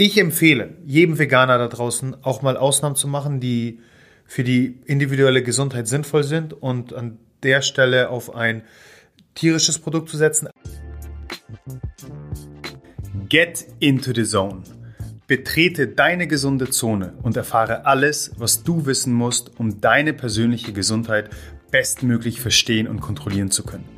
Ich empfehle jedem Veganer da draußen auch mal Ausnahmen zu machen, die für die individuelle Gesundheit sinnvoll sind und an der Stelle auf ein tierisches Produkt zu setzen. Get into the zone. Betrete deine gesunde Zone und erfahre alles, was du wissen musst, um deine persönliche Gesundheit bestmöglich verstehen und kontrollieren zu können.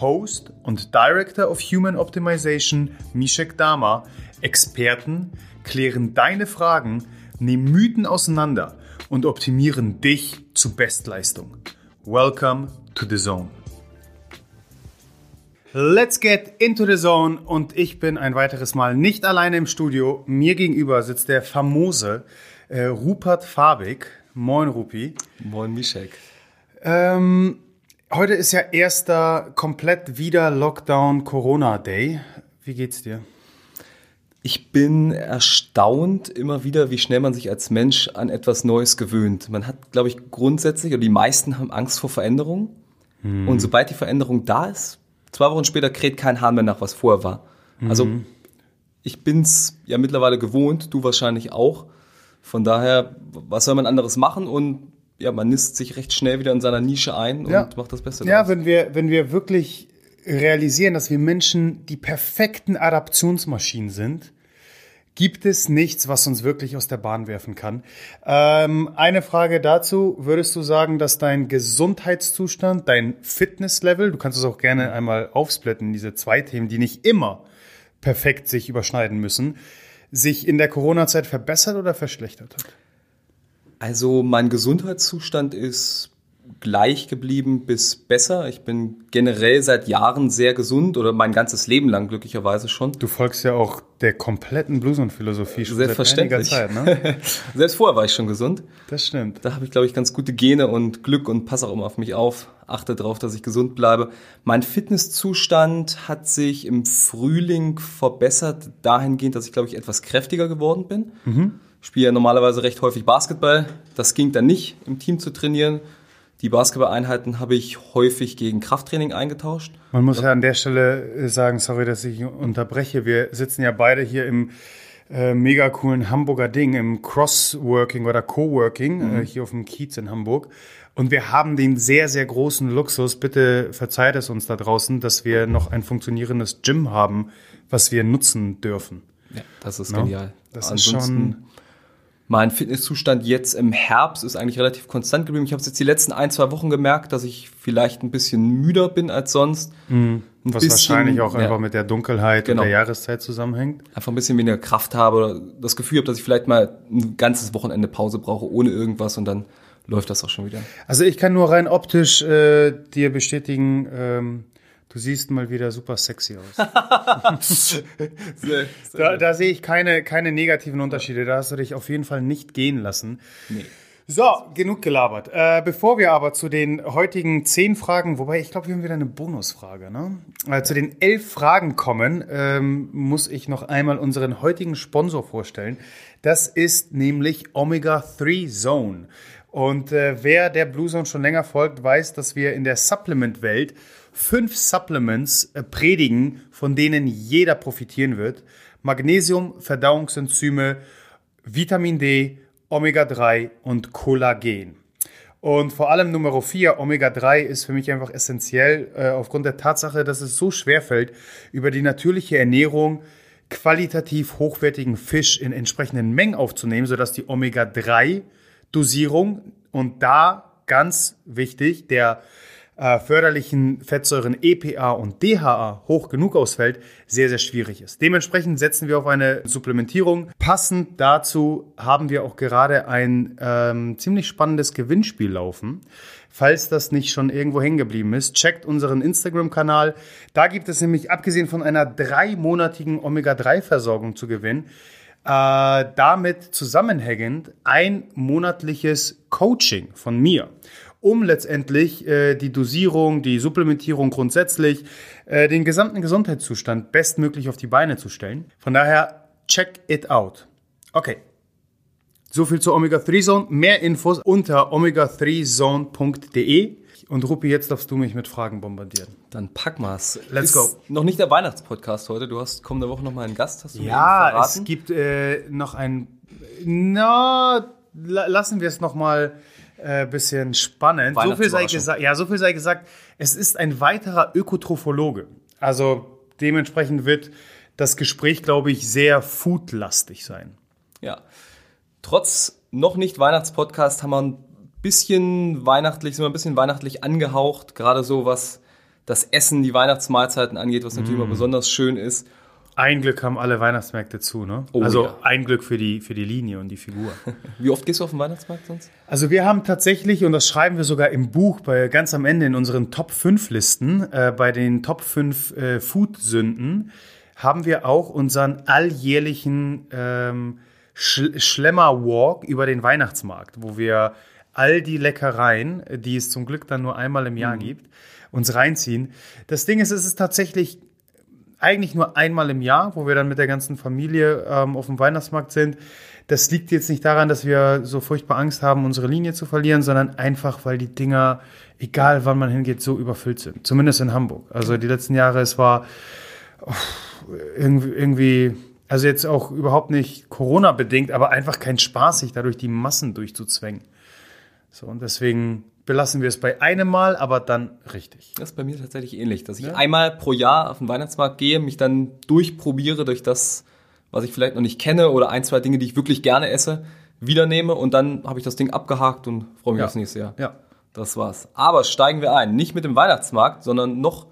Host und Director of Human Optimization Mishek Dama, Experten, klären deine Fragen, nehmen Mythen auseinander und optimieren dich zu Bestleistung. Welcome to the Zone. Let's get into the Zone und ich bin ein weiteres Mal nicht alleine im Studio. Mir gegenüber sitzt der famose äh, Rupert Fabik. Moin Rupi. Moin Mishek. Ähm, Heute ist ja erster komplett wieder Lockdown Corona Day. Wie geht's dir? Ich bin erstaunt immer wieder, wie schnell man sich als Mensch an etwas Neues gewöhnt. Man hat, glaube ich, grundsätzlich, oder die meisten haben Angst vor Veränderung. Hm. Und sobald die Veränderung da ist, zwei Wochen später kräht kein Hahn mehr nach, was vorher war. Mhm. Also ich bin's ja mittlerweile gewohnt, du wahrscheinlich auch. Von daher, was soll man anderes machen? Und ja, man nisst sich recht schnell wieder in seiner Nische ein und ja. macht das Beste Ja, wenn wir, wenn wir wirklich realisieren, dass wir Menschen die perfekten Adaptionsmaschinen sind, gibt es nichts, was uns wirklich aus der Bahn werfen kann. Ähm, eine Frage dazu, würdest du sagen, dass dein Gesundheitszustand, dein Fitnesslevel, du kannst es auch gerne einmal aufsplitten, diese zwei Themen, die nicht immer perfekt sich überschneiden müssen, sich in der Corona-Zeit verbessert oder verschlechtert hat? Also mein Gesundheitszustand ist gleich geblieben bis besser. Ich bin generell seit Jahren sehr gesund oder mein ganzes Leben lang glücklicherweise schon. Du folgst ja auch der kompletten Blues-und-Philosophie schon Selbstverständlich. seit einiger Zeit, ne? Selbst vorher war ich schon gesund. Das stimmt. Da habe ich, glaube ich, ganz gute Gene und Glück und passe auch immer auf mich auf. Achte darauf, dass ich gesund bleibe. Mein Fitnesszustand hat sich im Frühling verbessert, dahingehend, dass ich, glaube ich, etwas kräftiger geworden bin. Mhm spiele ja normalerweise recht häufig Basketball. Das ging dann nicht, im Team zu trainieren. Die Basketballeinheiten habe ich häufig gegen Krafttraining eingetauscht. Man muss ja an der Stelle äh, sagen, sorry, dass ich unterbreche. Wir sitzen ja beide hier im äh, mega coolen Hamburger Ding, im Crossworking oder Coworking, äh, mhm. äh, hier auf dem Kiez in Hamburg. Und wir haben den sehr, sehr großen Luxus, bitte verzeiht es uns da draußen, dass wir noch ein funktionierendes Gym haben, was wir nutzen dürfen. Ja, das ist no? genial. Das Ansonsten ist schon mein Fitnesszustand jetzt im Herbst ist eigentlich relativ konstant geblieben. Ich habe es jetzt die letzten ein, zwei Wochen gemerkt, dass ich vielleicht ein bisschen müder bin als sonst. Mhm. Was bisschen, wahrscheinlich auch ja, einfach mit der Dunkelheit genau. und der Jahreszeit zusammenhängt. Einfach ein bisschen weniger Kraft habe oder das Gefühl habe, dass ich vielleicht mal ein ganzes Wochenende Pause brauche ohne irgendwas und dann läuft das auch schon wieder. Also ich kann nur rein optisch äh, dir bestätigen, ähm, Du siehst mal wieder super sexy aus. sehr, sehr da, da, sehe ich keine, keine negativen Unterschiede. Da hast du dich auf jeden Fall nicht gehen lassen. Nee. So, genug gelabert. Äh, bevor wir aber zu den heutigen zehn Fragen, wobei ich glaube, wir haben wieder eine Bonusfrage, ne? Äh, zu den elf Fragen kommen, ähm, muss ich noch einmal unseren heutigen Sponsor vorstellen. Das ist nämlich Omega 3 Zone. Und äh, wer der Blue Zone schon länger folgt, weiß, dass wir in der Supplement-Welt fünf Supplements äh, predigen, von denen jeder profitieren wird. Magnesium, Verdauungsenzyme, Vitamin D, Omega-3 und Kollagen. Und vor allem Nummer 4, Omega-3, ist für mich einfach essentiell, äh, aufgrund der Tatsache, dass es so schwer fällt, über die natürliche Ernährung qualitativ hochwertigen Fisch in entsprechenden Mengen aufzunehmen, sodass die Omega-3-Dosierung und da ganz wichtig, der äh, förderlichen Fettsäuren EPA und DHA hoch genug ausfällt, sehr, sehr schwierig ist. Dementsprechend setzen wir auf eine Supplementierung. Passend dazu haben wir auch gerade ein ähm, ziemlich spannendes Gewinnspiel laufen. Falls das nicht schon irgendwo hängen geblieben ist, checkt unseren Instagram-Kanal. Da gibt es nämlich, abgesehen von einer dreimonatigen Omega-3-Versorgung zu gewinnen, Äh, damit zusammenhängend ein monatliches Coaching von mir, um letztendlich äh, die Dosierung, die Supplementierung grundsätzlich, äh, den gesamten Gesundheitszustand bestmöglich auf die Beine zu stellen. Von daher, check it out. Okay. So viel zur Omega-3 Zone. Mehr Infos unter omega3zone.de. Und Ruppi, jetzt darfst du mich mit Fragen bombardieren. Dann pack mal's. Let's go. Noch nicht der Weihnachtspodcast heute. Du hast kommende Woche noch mal einen Gast. Hast du ja, es gibt äh, noch ein. Na, lassen wir es noch mal äh, bisschen spannend. So viel sei gesagt. Ja, so viel sei gesagt. Es ist ein weiterer Ökotrophologe. Also dementsprechend wird das Gespräch, glaube ich, sehr foodlastig sein. Ja. Trotz noch nicht Weihnachtspodcast haben wir ein bisschen weihnachtlich, sind wir ein bisschen weihnachtlich angehaucht, gerade so was das Essen, die Weihnachtsmahlzeiten angeht, was natürlich mm. immer besonders schön ist. Ein Glück haben alle Weihnachtsmärkte zu, ne? Oh, also ja. ein Glück für die, für die Linie und die Figur. Wie oft gehst du auf den Weihnachtsmarkt sonst? Also wir haben tatsächlich, und das schreiben wir sogar im Buch, bei, ganz am Ende in unseren Top 5 Listen, äh, bei den Top 5 äh, Food-Sünden, haben wir auch unseren alljährlichen ähm, Sch Schlemmer-Walk über den Weihnachtsmarkt, wo wir all die Leckereien, die es zum Glück dann nur einmal im Jahr mhm. gibt, uns reinziehen. Das Ding ist, es ist tatsächlich eigentlich nur einmal im Jahr, wo wir dann mit der ganzen Familie ähm, auf dem Weihnachtsmarkt sind. Das liegt jetzt nicht daran, dass wir so furchtbar Angst haben, unsere Linie zu verlieren, sondern einfach, weil die Dinger, egal wann man hingeht, so überfüllt sind. Zumindest in Hamburg. Also die letzten Jahre, es war oh, irgendwie, also jetzt auch überhaupt nicht Corona-bedingt, aber einfach kein Spaß, sich dadurch die Massen durchzuzwängen. So, und deswegen belassen wir es bei einem Mal, aber dann richtig. Das ist bei mir tatsächlich ähnlich, dass ich ja? einmal pro Jahr auf den Weihnachtsmarkt gehe, mich dann durchprobiere durch das, was ich vielleicht noch nicht kenne oder ein, zwei Dinge, die ich wirklich gerne esse, wiedernehme und dann habe ich das Ding abgehakt und freue mich ja. aufs nächste Jahr. Ja. Das war's. Aber steigen wir ein. Nicht mit dem Weihnachtsmarkt, sondern noch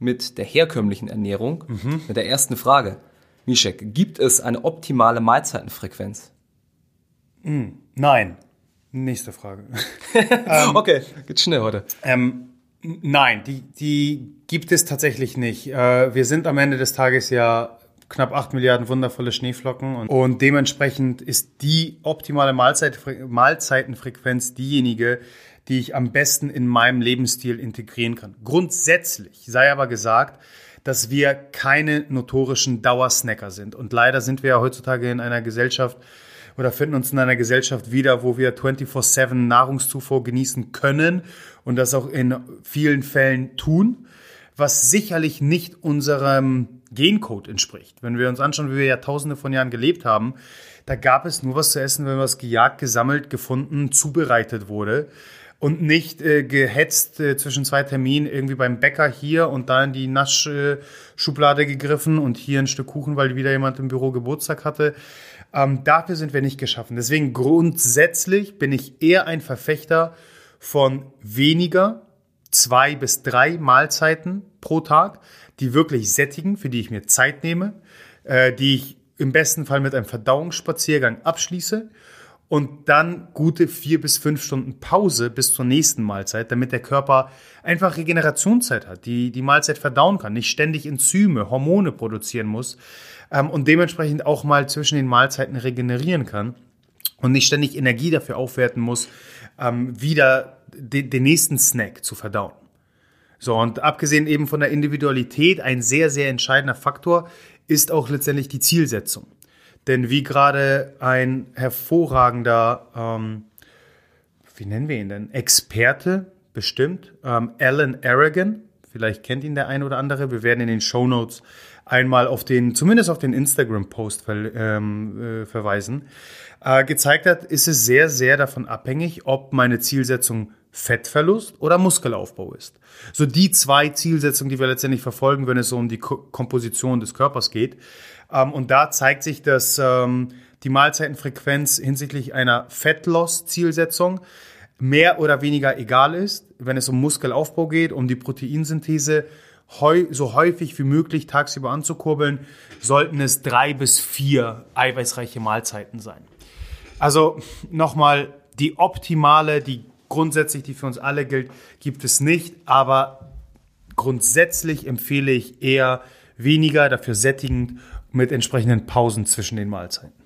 mit der herkömmlichen Ernährung. Mhm. Mit der ersten Frage. Mischek, gibt es eine optimale Mahlzeitenfrequenz? Mhm. Nein. Nächste Frage. ähm, okay, geht schnell heute. Ähm, nein, die, die gibt es tatsächlich nicht. Äh, wir sind am Ende des Tages ja knapp 8 Milliarden wundervolle Schneeflocken und, und dementsprechend ist die optimale Mahlzeit, Mahlzeitenfrequenz diejenige, die ich am besten in meinem Lebensstil integrieren kann. Grundsätzlich sei aber gesagt, dass wir keine notorischen Dauersnacker sind. Und leider sind wir ja heutzutage in einer Gesellschaft, oder finden uns in einer Gesellschaft wieder, wo wir 24-7 Nahrungszufuhr genießen können und das auch in vielen Fällen tun, was sicherlich nicht unserem Gencode entspricht. Wenn wir uns anschauen, wie wir Jahrtausende von Jahren gelebt haben, da gab es nur was zu essen, wenn was gejagt, gesammelt, gefunden, zubereitet wurde und nicht äh, gehetzt äh, zwischen zwei Terminen irgendwie beim Bäcker hier und da in die Naschschublade gegriffen und hier ein Stück Kuchen, weil wieder jemand im Büro Geburtstag hatte. Ähm, dafür sind wir nicht geschaffen. Deswegen grundsätzlich bin ich eher ein Verfechter von weniger, zwei bis drei Mahlzeiten pro Tag, die wirklich sättigen, für die ich mir Zeit nehme, äh, die ich im besten Fall mit einem Verdauungsspaziergang abschließe und dann gute vier bis fünf Stunden Pause bis zur nächsten Mahlzeit, damit der Körper einfach Regenerationszeit hat, die die Mahlzeit verdauen kann, nicht ständig Enzyme, Hormone produzieren muss ähm, und dementsprechend auch mal zwischen den Mahlzeiten regenerieren kann und nicht ständig Energie dafür aufwerten muss, ähm, wieder de den nächsten Snack zu verdauen. So, und abgesehen eben von der Individualität, ein sehr, sehr entscheidender Faktor ist auch letztendlich die Zielsetzung. Denn wie gerade ein hervorragender, ähm, wie nennen wir ihn denn, Experte bestimmt, ähm, Alan Aragon, vielleicht kennt ihn der ein oder andere, wir werden in den Show Notes einmal auf den, zumindest auf den Instagram-Post ver, ähm, äh, verweisen, äh, gezeigt hat, ist es sehr, sehr davon abhängig, ob meine Zielsetzung Fettverlust oder Muskelaufbau ist. So die zwei Zielsetzungen, die wir letztendlich verfolgen, wenn es um die Ko Komposition des Körpers geht. Ähm, und da zeigt sich, dass ähm, die Mahlzeitenfrequenz hinsichtlich einer Fettloss-Zielsetzung mehr oder weniger egal ist, wenn es um Muskelaufbau geht, um die Proteinsynthese so häufig wie möglich tagsüber anzukurbeln, sollten es drei bis vier eiweißreiche Mahlzeiten sein. Also nochmal, die optimale, die grundsätzlich, die für uns alle gilt, gibt es nicht, aber grundsätzlich empfehle ich eher weniger, dafür sättigend mit entsprechenden Pausen zwischen den Mahlzeiten.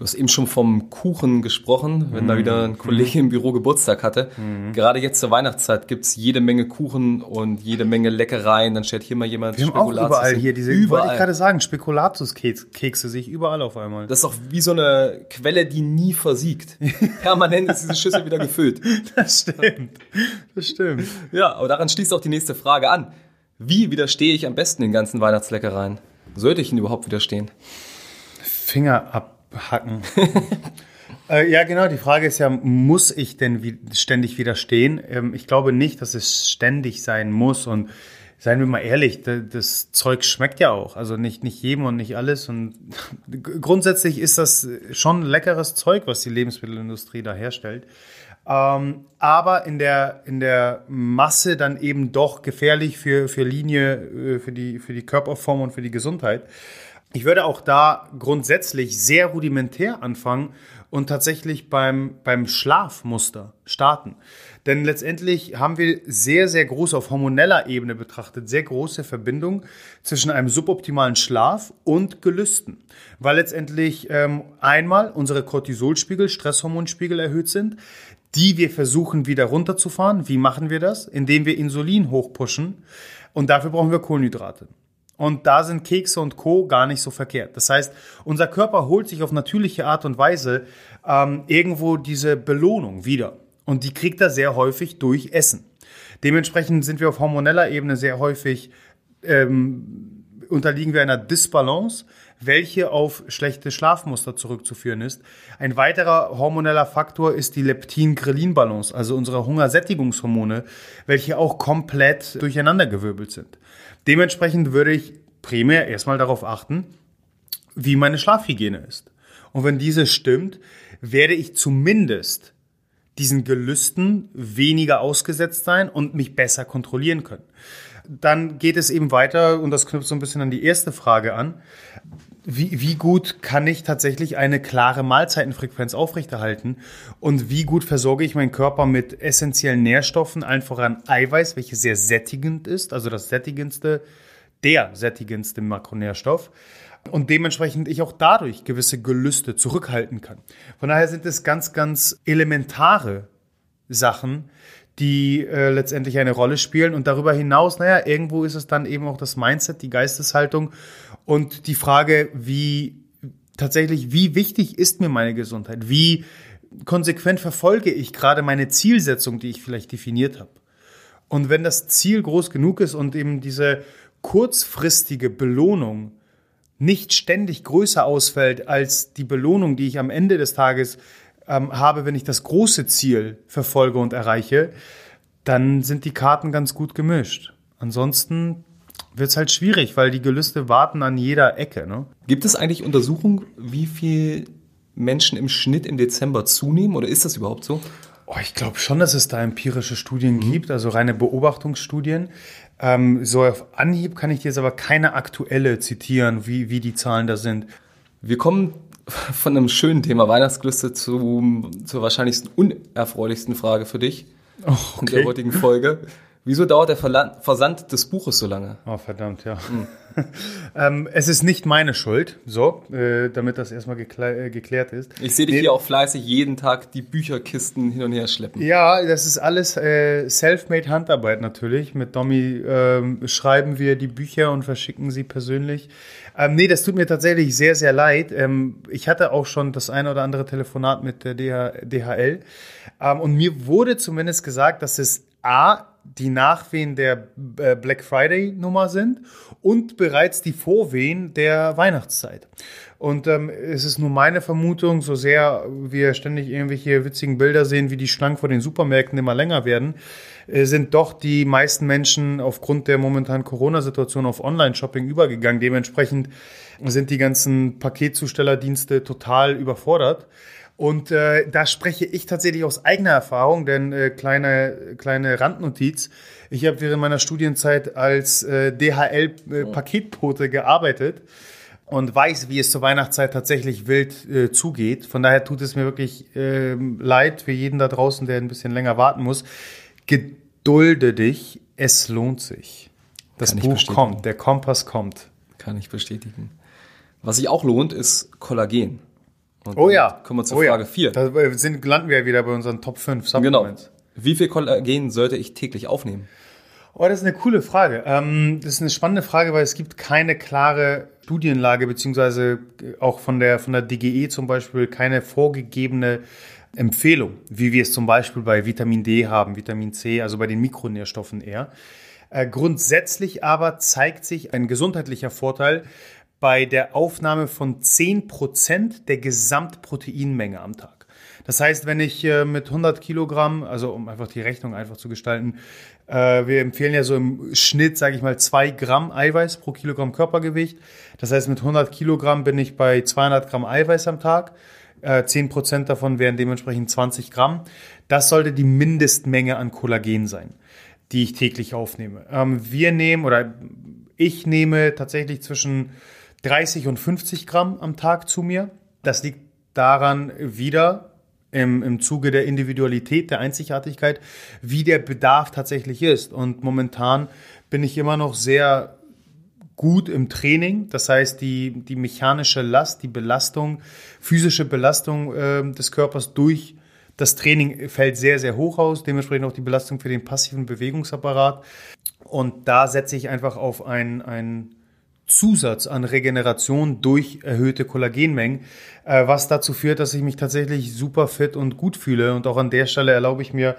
Du hast eben schon vom Kuchen gesprochen, wenn mhm. da wieder ein Kollege im Büro Geburtstag hatte. Mhm. Gerade jetzt zur Weihnachtszeit gibt's jede Menge Kuchen und jede Menge Leckereien. Dann stellt hier mal jemand Wir haben auch überall hier diese, überall. wollte ich gerade sagen, Spekulatius-Kekse sehe ich überall auf einmal. Das ist auch wie so eine Quelle, die nie versiegt. Permanent ist diese Schüssel wieder gefüllt. Das stimmt. Das stimmt. Ja, aber daran schließt auch die nächste Frage an. Wie widerstehe ich am besten den ganzen Weihnachtsleckereien? Sollte ich ihn überhaupt widerstehen? Finger ab hacken. äh, ja, genau. Die Frage ist ja, muss ich denn wie, ständig widerstehen? Ähm, ich glaube nicht, dass es ständig sein muss. Und seien wir mal ehrlich, das Zeug schmeckt ja auch. Also nicht, nicht jedem und nicht alles. Und grundsätzlich ist das schon leckeres Zeug, was die Lebensmittelindustrie da herstellt. Ähm, aber in der, in der Masse dann eben doch gefährlich für, für Linie, äh, für die, für die Körperform und für die Gesundheit. Ich würde auch da grundsätzlich sehr rudimentär anfangen und tatsächlich beim, beim Schlafmuster starten. Denn letztendlich haben wir sehr, sehr große, auf hormoneller Ebene betrachtet, sehr große Verbindung zwischen einem suboptimalen Schlaf und Gelüsten. Weil letztendlich ähm, einmal unsere Cortisolspiegel, Stresshormonspiegel erhöht sind, die wir versuchen wieder runterzufahren. Wie machen wir das? Indem wir Insulin hochpushen. Und dafür brauchen wir Kohlenhydrate. Und da sind Kekse und Co. gar nicht so verkehrt. Das heißt, unser Körper holt sich auf natürliche Art und Weise ähm, irgendwo diese Belohnung wieder. Und die kriegt er sehr häufig durch Essen. Dementsprechend sind wir auf hormoneller Ebene sehr häufig, ähm, unterliegen wir einer Disbalance, welche auf schlechte Schlafmuster zurückzuführen ist. Ein weiterer hormoneller Faktor ist die Leptin-Grelin-Balance, also unsere Hungersättigungshormone, welche auch komplett durcheinandergewirbelt sind. Dementsprechend würde ich primär erstmal darauf achten, wie meine Schlafhygiene ist. Und wenn diese stimmt, werde ich zumindest diesen Gelüsten weniger ausgesetzt sein und mich besser kontrollieren können. Dann geht es eben weiter, und das knüpft so ein bisschen an die erste Frage an. Wie, wie gut kann ich tatsächlich eine klare Mahlzeitenfrequenz aufrechterhalten? Und wie gut versorge ich meinen Körper mit essentiellen Nährstoffen, allen voran Eiweiß, welches sehr sättigend ist, also das sättigendste, der sättigendste Makronährstoff und dementsprechend ich auch dadurch gewisse Gelüste zurückhalten kann. Von daher sind es ganz, ganz elementare Sachen, die äh, letztendlich eine Rolle spielen. Und darüber hinaus, naja, irgendwo ist es dann eben auch das Mindset, die Geisteshaltung und die Frage, wie tatsächlich, wie wichtig ist mir meine Gesundheit? Wie konsequent verfolge ich gerade meine Zielsetzung, die ich vielleicht definiert habe? Und wenn das Ziel groß genug ist und eben diese kurzfristige Belohnung nicht ständig größer ausfällt als die Belohnung, die ich am Ende des Tages ähm, habe, wenn ich das große Ziel verfolge und erreiche, dann sind die Karten ganz gut gemischt. Ansonsten wird es halt schwierig, weil die Gelüste warten an jeder Ecke. Ne? Gibt es eigentlich Untersuchungen, wie viel Menschen im Schnitt im Dezember zunehmen oder ist das überhaupt so? Oh, ich glaube schon, dass es da empirische Studien mhm. gibt, also reine Beobachtungsstudien. Ähm, so auf Anhieb kann ich dir jetzt aber keine aktuelle zitieren, wie, wie die Zahlen da sind. Wir kommen von einem schönen Thema Weihnachtsgelüste zu, zur wahrscheinlich unerfreulichsten Frage für dich oh, okay. in der heutigen Folge. Wieso dauert der Versand des Buches so lange? Oh, verdammt, ja. Hm. ähm, es ist nicht meine Schuld, so, äh, damit das erstmal geklär, äh, geklärt ist. Ich sehe dich nee. hier auch fleißig jeden Tag die Bücherkisten hin und her schleppen. Ja, das ist alles äh, self-made Handarbeit natürlich. Mit Domi ähm, schreiben wir die Bücher und verschicken sie persönlich. Ähm, nee, das tut mir tatsächlich sehr, sehr leid. Ähm, ich hatte auch schon das eine oder andere Telefonat mit der DH, DHL. Ähm, und mir wurde zumindest gesagt, dass es A, die Nachwehen der äh, Black Friday Nummer sind und bereits die Vorwehen der Weihnachtszeit. Und ähm, es ist nur meine Vermutung, so sehr wir ständig irgendwelche witzigen Bilder sehen, wie die Schlangen vor den Supermärkten immer länger werden, äh, sind doch die meisten Menschen aufgrund der momentanen Corona-Situation auf Online-Shopping übergegangen. Dementsprechend sind die ganzen Paketzustellerdienste total überfordert. Und äh, da spreche ich tatsächlich aus eigener Erfahrung, denn äh, kleine, kleine Randnotiz. Ich habe während meiner Studienzeit als äh, DHL-Paketbote äh, gearbeitet und weiß, wie es zur Weihnachtszeit tatsächlich wild äh, zugeht. Von daher tut es mir wirklich äh, leid für jeden da draußen, der ein bisschen länger warten muss. Gedulde dich, es lohnt sich. Das Buch kommt, der Kompass kommt. Kann ich bestätigen. Was sich auch lohnt, ist Kollagen. Und oh ja. Kommen wir zur oh Frage 4. Ja. Da sind, landen wir wieder bei unseren Top 5 Supplements. Genau. Wie viel Kollagen sollte ich täglich aufnehmen? Oh, das ist eine coole Frage. Ähm, das ist eine spannende Frage, weil es gibt keine klare Studienlage, beziehungsweise auch von der, von der DGE zum Beispiel keine vorgegebene Empfehlung, wie wir es zum Beispiel bei Vitamin D haben, Vitamin C, also bei den Mikronährstoffen eher. Äh, grundsätzlich aber zeigt sich ein gesundheitlicher Vorteil bei der Aufnahme von 10% der Gesamtproteinmenge am Tag. Das heißt, wenn ich äh, mit 100 Kilogramm, also um einfach die Rechnung einfach zu gestalten, äh, wir empfehlen ja so im Schnitt, sage ich mal, zwei Gramm Eiweiß pro Kilogramm Körpergewicht. Das heißt, mit 100 Kilogramm bin ich bei 200 Gramm Eiweiß am Tag. Äh, 10% davon wären dementsprechend 20 Gramm. Das sollte die Mindestmenge an Kollagen sein, die ich täglich aufnehme. Ähm, wir nehmen oder ich nehme tatsächlich zwischen 30 und 50 Gramm am Tag zu mir. Das liegt daran wieder, im, im Zuge der Individualität, der Einzigartigkeit, wie der Bedarf tatsächlich ist. Und momentan bin ich immer noch sehr gut im Training. Das heißt, die, die mechanische Last, die Belastung, physische Belastung äh, des Körpers durch das Training fällt sehr, sehr hoch aus. Dementsprechend auch die Belastung für den passiven Bewegungsapparat. Und da setze ich einfach auf ein, ein Zusatz an Regeneration durch erhöhte Kollagenmengen, äh, was dazu führt, dass ich mich tatsächlich super fit und gut fühle. Und auch an der Stelle erlaube ich mir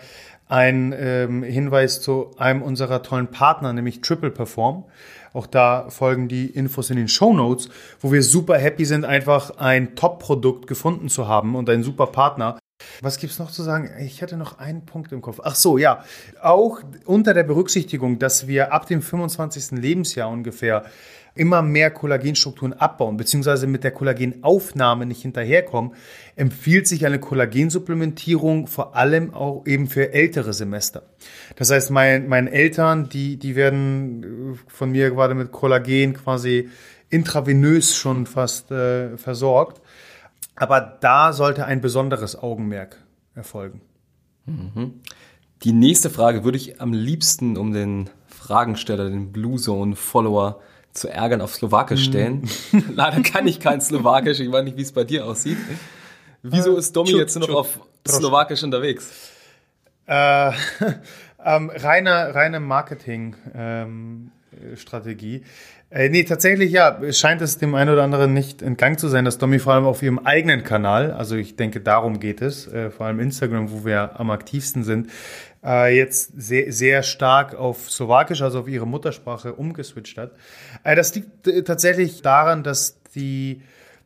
einen ähm, Hinweis zu einem unserer tollen Partner, nämlich Triple Perform. Auch da folgen die Infos in den Show Notes, wo wir super happy sind, einfach ein Top-Produkt gefunden zu haben und einen super Partner. Was gibt's noch zu sagen? Ich hatte noch einen Punkt im Kopf. Ach so, ja. Auch unter der Berücksichtigung, dass wir ab dem 25. Lebensjahr ungefähr immer mehr Kollagenstrukturen abbauen, beziehungsweise mit der Kollagenaufnahme nicht hinterherkommen, empfiehlt sich eine Kollagensupplementierung vor allem auch eben für ältere Semester. Das heißt, mein, meine Eltern, die, die werden äh, von mir gerade mit Kollagen quasi intravenös schon fast äh, versorgt. Aber da sollte ein besonderes Augenmerk erfolgen. Mhm. Die nächste Frage würde ich am liebsten um den Fragensteller, den Blue Zone Follower zu ärgern auf Slowakisch stellen. Mm. Leider kann ich kein Slowakisch, ich weiß nicht, wie es bei dir aussieht. Wieso ist Domi jetzt nur noch auf Slowakisch unterwegs? Äh, ähm, reine, reine Marketing-Strategie. Ähm, äh, nee, tatsächlich ja, scheint es dem einen oder anderen nicht entgangen zu sein, dass Domi vor allem auf ihrem eigenen Kanal, also ich denke, darum geht es, äh, vor allem Instagram, wo wir am aktivsten sind, äh, jetzt sehr, sehr stark auf Slowakisch, also auf ihre Muttersprache, umgeswitcht hat. Äh, das liegt äh, tatsächlich daran, dass die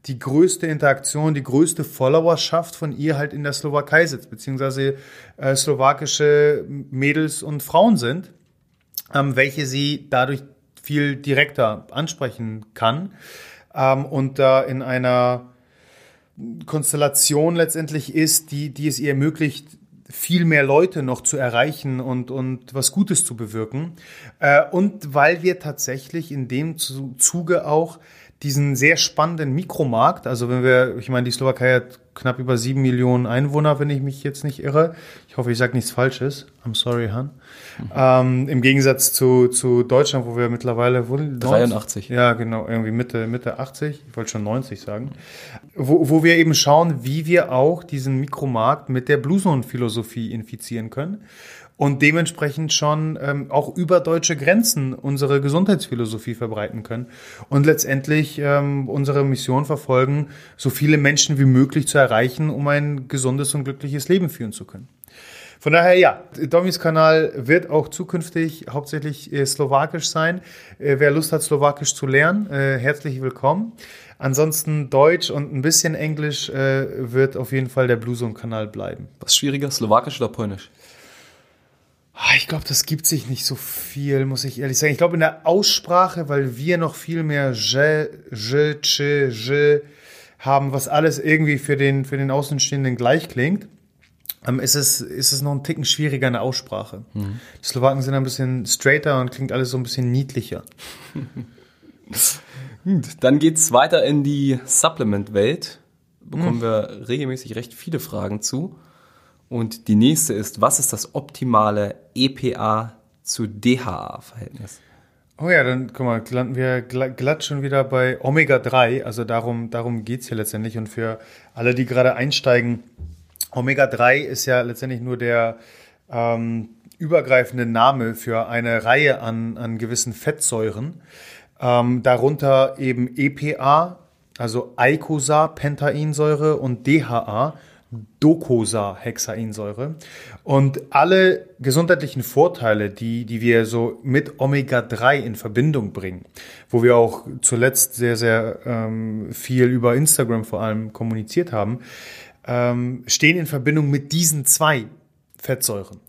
die größte Interaktion, die größte Followerschaft von ihr halt in der Slowakei sitzt, beziehungsweise äh, slowakische Mädels und Frauen sind, ähm, welche sie dadurch viel direkter ansprechen kann ähm, und da in einer Konstellation letztendlich ist, die, die es ihr ermöglicht, viel mehr Leute noch zu erreichen und, und was Gutes zu bewirken. Äh, und weil wir tatsächlich in dem Zuge auch diesen sehr spannenden Mikromarkt, also wenn wir, ich meine, die Slowakei hat knapp über sieben Millionen Einwohner, wenn ich mich jetzt nicht irre. Ich hoffe, ich sage nichts Falsches. I'm sorry, Han. Mhm. Ähm, Im Gegensatz zu, zu Deutschland, wo wir mittlerweile wo, 83. Ja, genau, irgendwie Mitte, Mitte 80. Ich wollte schon 90 sagen. Wo, wo wir eben schauen, wie wir auch diesen Mikromarkt mit der Blue Zone Philosophie infizieren können und dementsprechend schon ähm, auch über deutsche Grenzen unsere Gesundheitsphilosophie verbreiten können und letztendlich ähm, unsere Mission verfolgen, so viele Menschen wie möglich zu erreichen, um ein gesundes und glückliches Leben führen zu können. Von daher, ja, Domis Kanal wird auch zukünftig hauptsächlich äh, slowakisch sein. Äh, wer Lust hat, slowakisch zu lernen, äh, herzlich willkommen. Ansonsten Deutsch und ein bisschen Englisch äh, wird auf jeden Fall der Bluesong-Kanal bleiben. Was schwieriger, slowakisch oder polnisch? Ah, ich glaube, das gibt sich nicht so viel, muss ich ehrlich sagen. Ich glaube, in der Aussprache, weil wir noch viel mehr je, je, che, je haben, was alles irgendwie für den, für den Außenstehenden gleich klingt, ähm, ist, es, ist es noch ein Ticken schwieriger in der Aussprache. Mhm. Die Slowaken sind ein bisschen straighter und klingt alles so ein bisschen niedlicher. Gut, dann geht's weiter in die Supplement-Welt. Bekommen mhm. wir regelmäßig recht viele Fragen zu. Und die nächste ist, was ist das optimale EPA zu DHA-Verhältnis? Oh ja, dann guck mal, landen wir glatt schon wieder bei Omega-3. Also darum, darum geht's hier letztendlich. Und für alle, die gerade einsteigen, Omega-3 ist ja letztendlich nur der ähm, übergreifende Name für eine Reihe an, an gewissen Fettsäuren. Ähm, darunter eben EPA, also Eicosapentainsäure und DHA, Docosahexainsäure. Und alle gesundheitlichen Vorteile, die, die wir so mit Omega-3 in Verbindung bringen, wo wir auch zuletzt sehr, sehr ähm, viel über Instagram vor allem kommuniziert haben, ähm, stehen in Verbindung mit diesen zwei Fettsäuren.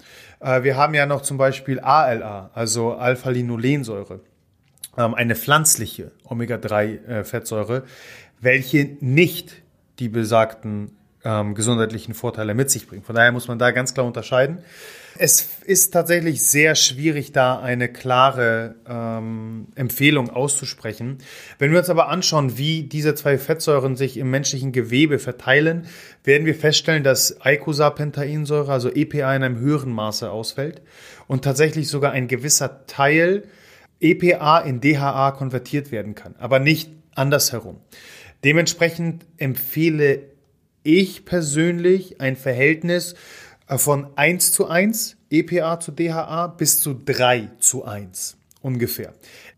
Äh, wir haben ja noch zum Beispiel ALA, also Alpha-Linolensäure, ähm, eine pflanzliche Omega-3-Fettsäure, äh, welche nicht die besagten ähm, gesundheitlichen Vorteile mit sich bringt. Von daher muss man da ganz klar unterscheiden. Es ist tatsächlich sehr schwierig, da eine klare ähm, Empfehlung auszusprechen. Wenn wir uns aber anschauen, wie diese zwei Fettsäuren sich im menschlichen Gewebe verteilen, werden wir feststellen, dass Eicosapentainsäure, also EPA, in einem höheren Maße ausfällt und tatsächlich sogar ein gewisser Teil EPA in DHA konvertiert werden kann, aber nicht andersherum. Dementsprechend empfehle ich persönlich ein Verhältnis äh, von 1 zu 1 EPA zu DHA bis zu 3 zu 1 ungefähr.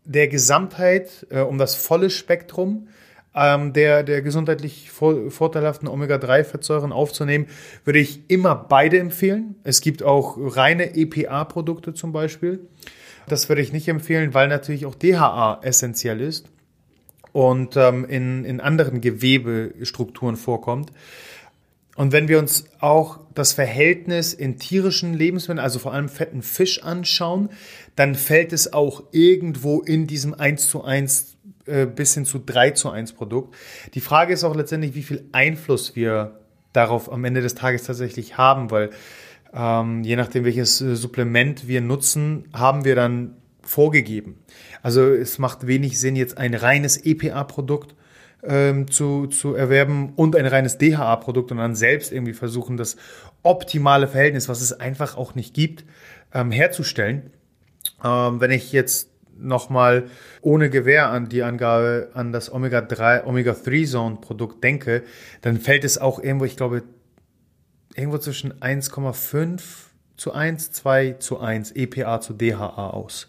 Der Gesamtheit, äh, um das volle Spektrum ähm, der, der gesundheitlich vor, vorteilhaften Omega-3-Fettsäuren aufzunehmen, würde ich immer beide empfehlen. Es gibt auch reine EPA-Produkte zum Beispiel. Das würde ich nicht empfehlen, weil natürlich auch DHA essentiell ist und ähm, in, in anderen Gewebestrukturen vorkommt. Und wenn wir uns auch das Verhältnis in tierischen Lebensmitteln, also vor allem fetten Fisch anschauen, dann fällt es auch irgendwo in diesem 1 zu 1 äh, bis hin zu 3 zu 1 Produkt. Die Frage ist auch letztendlich, wie viel Einfluss wir darauf am Ende des Tages tatsächlich haben, weil ähm, je nachdem, welches äh, Supplement wir nutzen, haben wir dann vorgegeben. Also es macht wenig Sinn, jetzt ein reines EPA-Produkt ähm, zu, zu erwerben und ein reines DHA-Produkt und dann selbst irgendwie versuchen, das optimale Verhältnis, was es einfach auch nicht gibt, ähm, herzustellen. Ähm, wenn ich jetzt nochmal ohne Gewähr an die Angabe an das Omega-3, Omega-3-Zone-Produkt denke, dann fällt es auch irgendwo, ich glaube, irgendwo zwischen 1,5 zu 1, 2 zu 1 EPA zu DHA aus.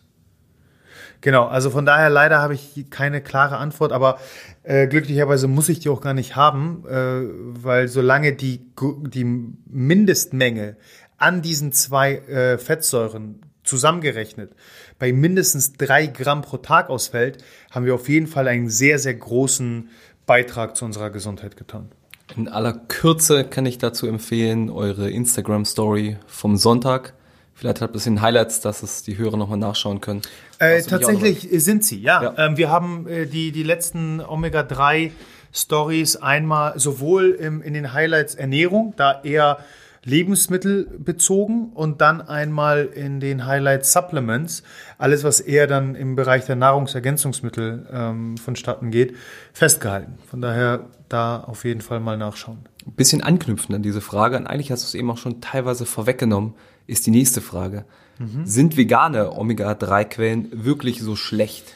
Genau, also von daher leider habe ich keine klare Antwort, aber äh, glücklicherweise muss ich die auch gar nicht haben, äh, weil solange die, die Mindestmenge an diesen zwei äh, Fettsäuren zusammengerechnet bei mindestens drei Gramm pro Tag ausfällt, haben wir auf jeden Fall einen sehr, sehr großen Beitrag zu unserer Gesundheit getan. In aller Kürze kann ich dazu empfehlen, eure Instagram-Story vom Sonntag Vielleicht hat ein bisschen Highlights, dass es die Hörer nochmal nachschauen können. Äh, tatsächlich sind sie, ja. ja. Ähm, wir haben äh, die, die letzten Omega-3 Stories einmal sowohl im, in den Highlights Ernährung, da eher Lebensmittel bezogen und dann einmal in den Highlights Supplements, alles was eher dann im Bereich der Nahrungsergänzungsmittel ähm, vonstatten geht, festgehalten. Von daher da auf jeden Fall mal nachschauen. Ein bisschen anknüpfen an diese Frage, und eigentlich hast du es eben auch schon teilweise vorweggenommen ist die nächste Frage. Mhm. Sind vegane Omega-3-Quellen wirklich so schlecht?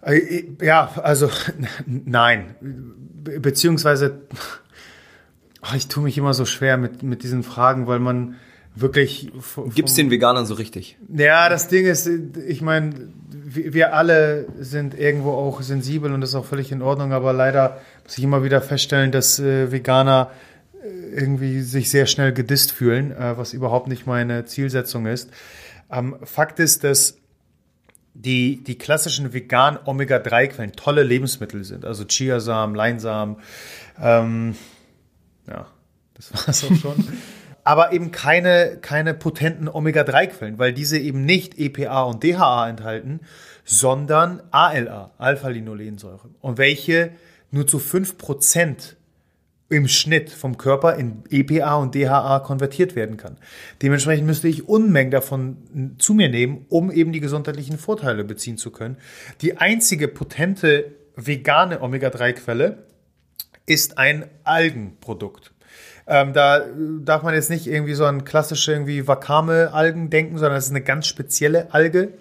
Äh, ja, also nein. Beziehungsweise, oh, ich tue mich immer so schwer mit, mit diesen Fragen, weil man wirklich. Gibt es den Veganern so richtig? Ja, das Ding ist, ich meine, wir alle sind irgendwo auch sensibel und das ist auch völlig in Ordnung, aber leider muss ich immer wieder feststellen, dass äh, Veganer irgendwie sich sehr schnell gedisst fühlen, äh, was überhaupt nicht meine Zielsetzung ist. Ähm, Fakt ist, dass die, die klassischen veganen Omega-3-Quellen tolle Lebensmittel sind. Also Chiasamen, Leinsamen. Ähm, ja, das war es auch schon. Aber eben keine, keine potenten Omega-3-Quellen, weil diese eben nicht EPA und DHA enthalten, sondern ALA, Alpha-Linolensäure. Und welche nur zu 5% im Schnitt vom Körper in EPA und DHA konvertiert werden kann. Dementsprechend müsste ich Unmengen davon zu mir nehmen, um eben die gesundheitlichen Vorteile beziehen zu können. Die einzige potente vegane Omega-3-Quelle ist ein Algenprodukt. Ähm, da darf man jetzt nicht irgendwie so an klassische irgendwie Wakame-Algen denken, sondern es ist eine ganz spezielle Alge.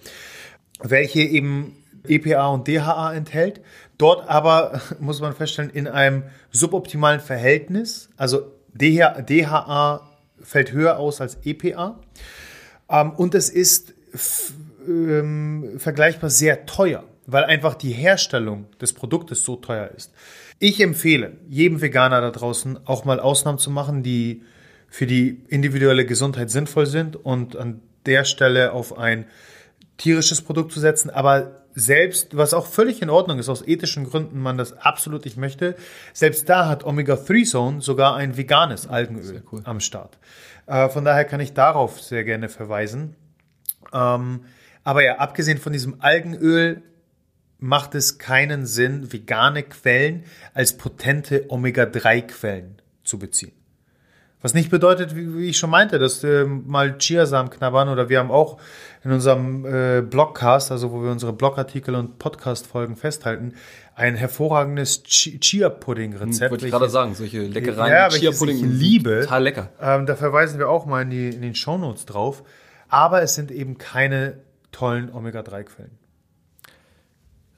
welche eben EPA und DHA enthält. Dort aber, muss man feststellen, in einem suboptimalen Verhältnis. Also DHA fällt höher aus als EPA. Ähm, und es ist ähm, vergleichbar sehr teuer, weil einfach die Herstellung des Produktes so teuer ist. Ich empfehle jedem Veganer da draußen auch mal Ausnahmen zu machen, die für die individuelle Gesundheit sinnvoll sind und an der Stelle auf ein tierisches Produkt zu setzen, aber selbst, was auch völlig in Ordnung ist, aus ethischen Gründen man das absolut nicht möchte, selbst da hat Omega-3 Zone sogar ein veganes Algenöl cool. am Start. Äh, von daher kann ich darauf sehr gerne verweisen. Ähm, aber ja, abgesehen von diesem Algenöl macht es keinen Sinn, vegane Quellen als potente Omega-3-Quellen zu beziehen. Was nicht bedeutet, wie, ich schon meinte, dass wir mal Chiasamen knabbern oder wir haben auch in unserem äh, Blogcast, also wo wir unsere Blogartikel und Podcast-Folgen festhalten, ein hervorragendes Chia-Pudding-Rezept. Hm, wollte ich gerade sagen, solche leckereien ja, Chia-Pudding. Ich liebe. Total lecker. Ähm, da verweisen wir auch mal in, die, in den Shownotes drauf. Aber es sind eben keine tollen Omega-3-Quellen.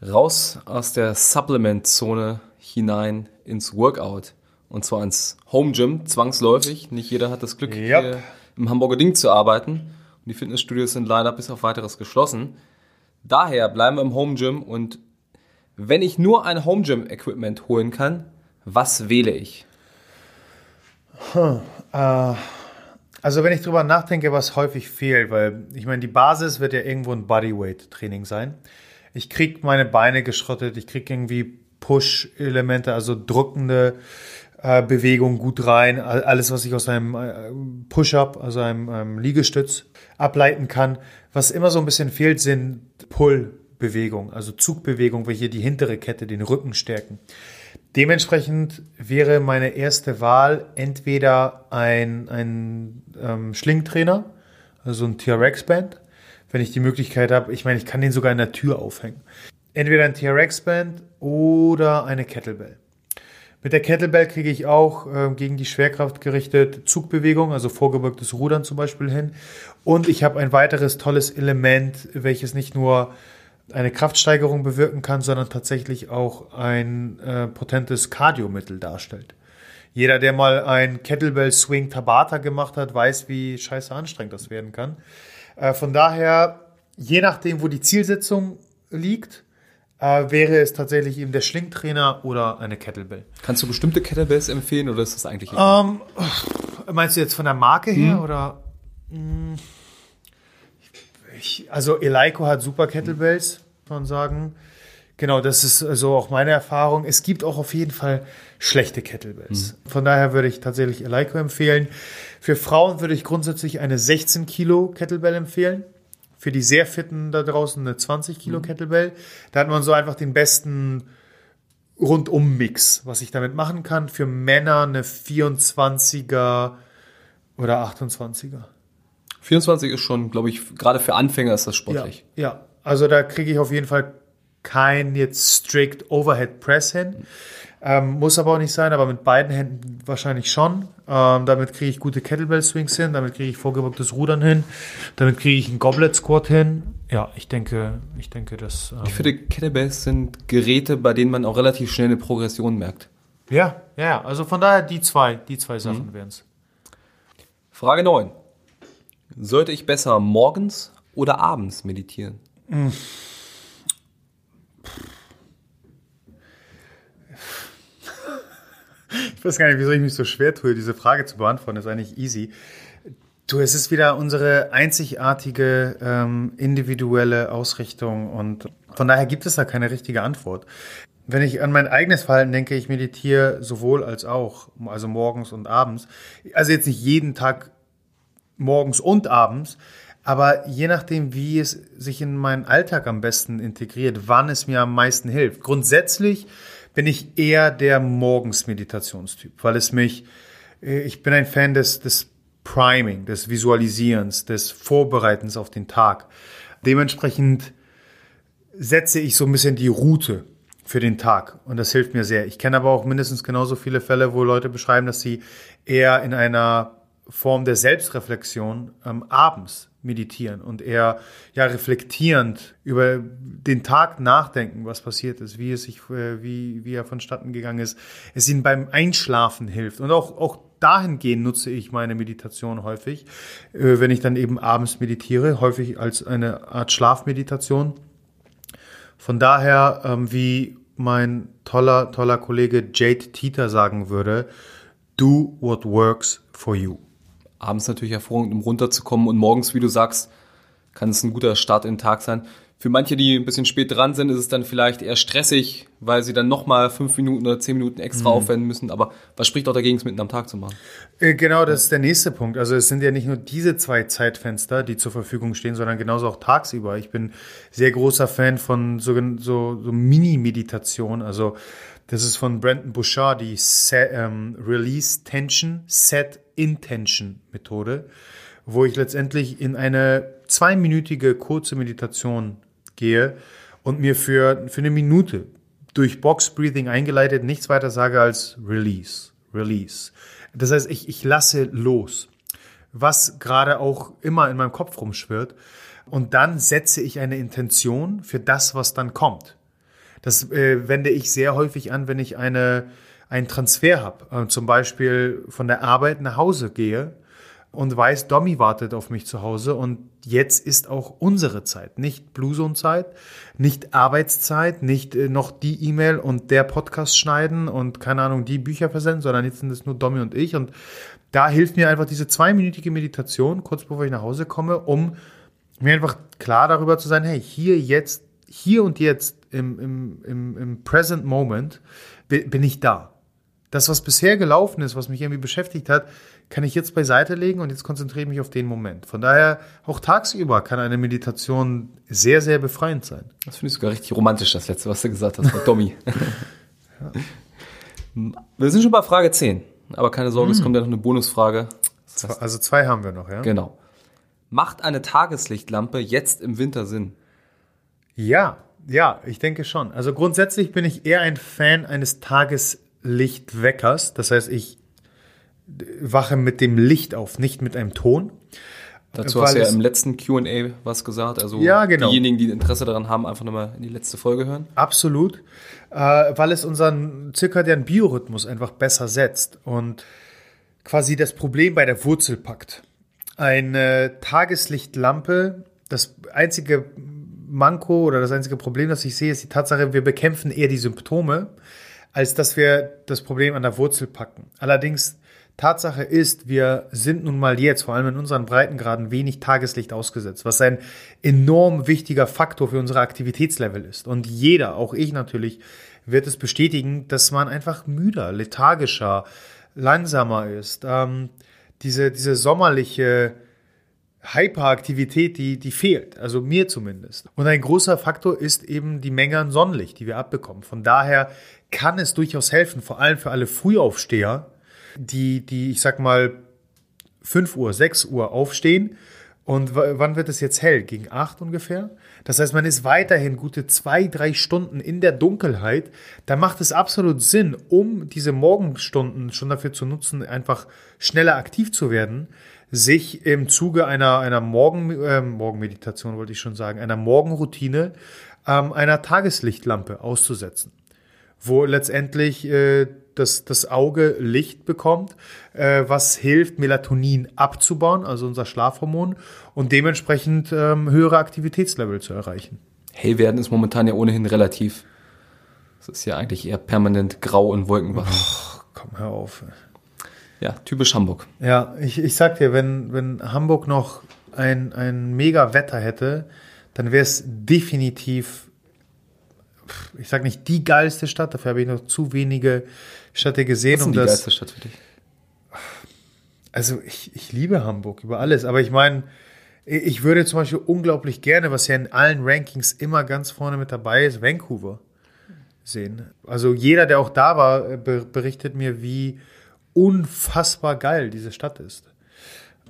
Raus aus der Supplement-Zone hinein ins Workout. Und zwar ins Home Gym, zwangsläufig. Nicht jeder hat das Glück, yep. hier im Hamburger Ding zu arbeiten. Und die Fitnessstudios sind leider bis auf weiteres geschlossen. Daher bleiben wir im Home Gym und wenn ich nur ein Home Gym Equipment holen kann, was wähle ich? Hm, äh, also wenn ich drüber nachdenke, was häufig fehlt, weil ich meine, die Basis wird ja irgendwo ein Bodyweight Training sein. Ich kriege meine Beine geschrottet, ich kriege irgendwie Push-Elemente, also drückende Bewegung gut rein. Alles, was ich aus einem äh, Push-Up, also einem, einem Liegestütz ableiten kann. Was immer so ein bisschen fehlt, sind Pull-Bewegungen, also Zugbewegung, welche die hintere Kette, den Rücken stärken. Dementsprechend wäre meine erste Wahl entweder ein, ein ähm, Schlingtrainer, also ein TRX-Band, wenn ich die Möglichkeit habe. Ich meine, ich kann den sogar in der Tür aufhängen. Entweder ein TRX-Band oder eine Kettlebell. Mit der Kettlebell kriege ich auch äh, gegen die Schwerkraft gerichtet Zugbewegung, also vorgebeugtes Rudern zum Beispiel hin. Und ich habe ein weiteres tolles Element, welches nicht nur eine Kraftsteigerung bewirken kann, sondern tatsächlich auch ein äh, potentes Kardiomittel darstellt. Jeder, der mal ein Kettlebell Swing Tabata gemacht hat, weiß, wie scheiße anstrengend das werden kann. Äh, von daher, je nachdem, wo die Zielsetzung liegt, äh, wäre es tatsächlich eben der Schlingtrainer oder eine Kettlebell. Kannst du bestimmte Kettlebells empfehlen oder ist das eigentlich? Ähm, meinst du jetzt von der Marke her hm. oder? Hm, ich, also Eleiko hat super Kettlebells, kann man sagen. Genau, das ist so auch meine Erfahrung. Es gibt auch auf jeden Fall schlechte Kettlebells. Mhm. Von daher würde ich tatsächlich Eleiko empfehlen. Für Frauen würde ich grundsätzlich eine 16 Kilo Kettlebell empfehlen für die sehr fitten da draußen eine 20 Kilo mhm. Kettlebell. Da hat man so einfach den besten Rundum-Mix, was ich damit machen kann. Für Männer eine 24er oder 28er. 24 ist schon, glaube ich, gerade für Anfänger ist das sportlich. Ja, ja. also da kriege ich auf jeden Fall kein jetzt strict Overhead Press hin. Mhm. Ähm, muss aber auch nicht sein, aber mit beiden Händen wahrscheinlich schon. Ähm, damit kriege ich gute Kettlebell Swings hin, damit kriege ich vorgebeugtes Rudern hin, damit kriege ich einen Goblet Squat hin. Ja, ich denke, ich denke, dass. Ähm ich finde, Kettlebells sind Geräte, bei denen man auch relativ schnell eine Progression merkt. Ja, ja, also von daher die zwei, die zwei Sachen mhm. wären es. Frage 9. Sollte ich besser morgens oder abends meditieren? Mhm. Ich weiß gar nicht, wieso ich mich so schwer tue, diese Frage zu beantworten. Das ist eigentlich easy. Du, es ist wieder unsere einzigartige ähm, individuelle Ausrichtung und von daher gibt es da keine richtige Antwort. Wenn ich an mein eigenes Verhalten denke, ich meditiere sowohl als auch, also morgens und abends. Also jetzt nicht jeden Tag morgens und abends, aber je nachdem, wie es sich in meinen Alltag am besten integriert, wann es mir am meisten hilft. Grundsätzlich bin ich eher der Morgens-Meditationstyp, weil es mich, äh, ich bin ein Fan des, des Priming, des Visualisierens, des Vorbereitens auf den Tag. Dementsprechend setze ich so ein bisschen die Route für den Tag und das hilft mir sehr. Ich kenne aber auch mindestens genauso viele Fälle, wo Leute beschreiben, dass sie eher in einer Form der Selbstreflexion ähm, abends meditieren und eher ja reflektierend über den Tag nachdenken, was passiert ist, wie es sich, äh, wie, wie er vonstatten gegangen ist, es ihnen beim Einschlafen hilft und auch, auch dahingehend nutze ich meine Meditation häufig, äh, wenn ich dann eben abends meditiere, häufig als eine Art Schlafmeditation. Von daher, ähm, wie mein toller, toller Kollege Jade Tita sagen würde, do what works for you abends natürlich hervorragend, um runterzukommen und morgens, wie du sagst, kann es ein guter Start in den Tag sein. Für manche, die ein bisschen spät dran sind, ist es dann vielleicht eher stressig, weil sie dann nochmal fünf Minuten oder zehn Minuten extra mhm. aufwenden müssen. Aber was spricht auch dagegen, es mitten am Tag zu machen? Äh, genau, das ist der nächste Punkt. Also es sind ja nicht nur diese zwei Zeitfenster, die zur Verfügung stehen, sondern genauso auch tagsüber. Ich bin sehr großer Fan von so, so, so Mini-Meditation. Also das ist von Brandon Bouchard, die Set, ähm, Release Tension Set Intention Methode, wo ich letztendlich in eine zweiminütige kurze Meditation gehe und mir für, für eine Minute durch Box Breathing eingeleitet nichts weiter sage als Release, Release. Das heißt, ich, ich lasse los, was gerade auch immer in meinem Kopf rumschwirrt. Und dann setze ich eine Intention für das, was dann kommt. Das äh, wende ich sehr häufig an, wenn ich eine, einen Transfer habe. Äh, zum Beispiel von der Arbeit nach Hause gehe und weiß, Domi wartet auf mich zu Hause und jetzt ist auch unsere Zeit, nicht Blue Zone Zeit, nicht Arbeitszeit, nicht äh, noch die E-Mail und der Podcast schneiden und keine Ahnung, die Bücher versenden, sondern jetzt sind es nur Domi und ich und da hilft mir einfach diese zweiminütige Meditation, kurz bevor ich nach Hause komme, um mir einfach klar darüber zu sein, hey, hier jetzt, hier und jetzt im, im, im, im Present Moment bin ich da. Das, was bisher gelaufen ist, was mich irgendwie beschäftigt hat, kann ich jetzt beiseite legen und jetzt konzentriere ich mich auf den Moment. Von daher, auch tagsüber kann eine Meditation sehr, sehr befreiend sein. Das finde ich sogar richtig romantisch, das letzte, was du gesagt hast, Domi. ja. Wir sind schon bei Frage 10, aber keine Sorge, hm. es kommt ja noch eine Bonusfrage. Das heißt, also zwei haben wir noch, ja? Genau. Macht eine Tageslichtlampe jetzt im Winter Sinn? Ja, ja, ich denke schon. Also grundsätzlich bin ich eher ein Fan eines Tageslichtweckers. Das heißt, ich wache mit dem Licht auf, nicht mit einem Ton. Dazu hast du ja im letzten QA was gesagt. Also ja, genau. diejenigen, die Interesse daran haben, einfach nochmal in die letzte Folge hören. Absolut. Äh, weil es unseren zirkadianen Biorhythmus einfach besser setzt und quasi das Problem bei der Wurzel packt. Eine Tageslichtlampe, das einzige Manko oder das einzige Problem, das ich sehe, ist die Tatsache, wir bekämpfen eher die Symptome, als dass wir das Problem an der Wurzel packen. Allerdings, Tatsache ist, wir sind nun mal jetzt, vor allem in unseren Breitengraden, wenig Tageslicht ausgesetzt, was ein enorm wichtiger Faktor für unsere Aktivitätslevel ist. Und jeder, auch ich natürlich, wird es bestätigen, dass man einfach müder, lethargischer, langsamer ist. Ähm, diese, diese sommerliche Hyperaktivität, die, die fehlt, also mir zumindest. Und ein großer Faktor ist eben die Menge an Sonnenlicht, die wir abbekommen. Von daher kann es durchaus helfen, vor allem für alle Frühaufsteher, die, die, ich sag mal, 5 Uhr, 6 Uhr aufstehen. Und wann wird es jetzt hell? Gegen 8 ungefähr? Das heißt, man ist weiterhin gute zwei, drei Stunden in der Dunkelheit. Da macht es absolut Sinn, um diese Morgenstunden schon dafür zu nutzen, einfach schneller aktiv zu werden, sich im Zuge einer, einer Morgen, äh, Morgenmeditation, wollte ich schon sagen, einer Morgenroutine, ähm, einer Tageslichtlampe auszusetzen, wo letztendlich äh, das, das Auge Licht bekommt, äh, was hilft, Melatonin abzubauen, also unser Schlafhormon, und dementsprechend ähm, höhere Aktivitätslevel zu erreichen. Hell werden ist momentan ja ohnehin relativ. Es ist ja eigentlich eher permanent grau und wolkenbach. komm, hör auf. Ja, typisch Hamburg. Ja, ich, ich sag dir, wenn, wenn Hamburg noch ein, ein mega Wetter hätte, dann wäre es definitiv, ich sag nicht die geilste Stadt, dafür habe ich noch zu wenige Städte gesehen. Was ist um die das, geilste Stadt für dich? Also ich, ich liebe Hamburg über alles, aber ich meine, ich würde zum Beispiel unglaublich gerne, was ja in allen Rankings immer ganz vorne mit dabei ist, Vancouver sehen. Also jeder, der auch da war, berichtet mir, wie unfassbar geil diese Stadt ist.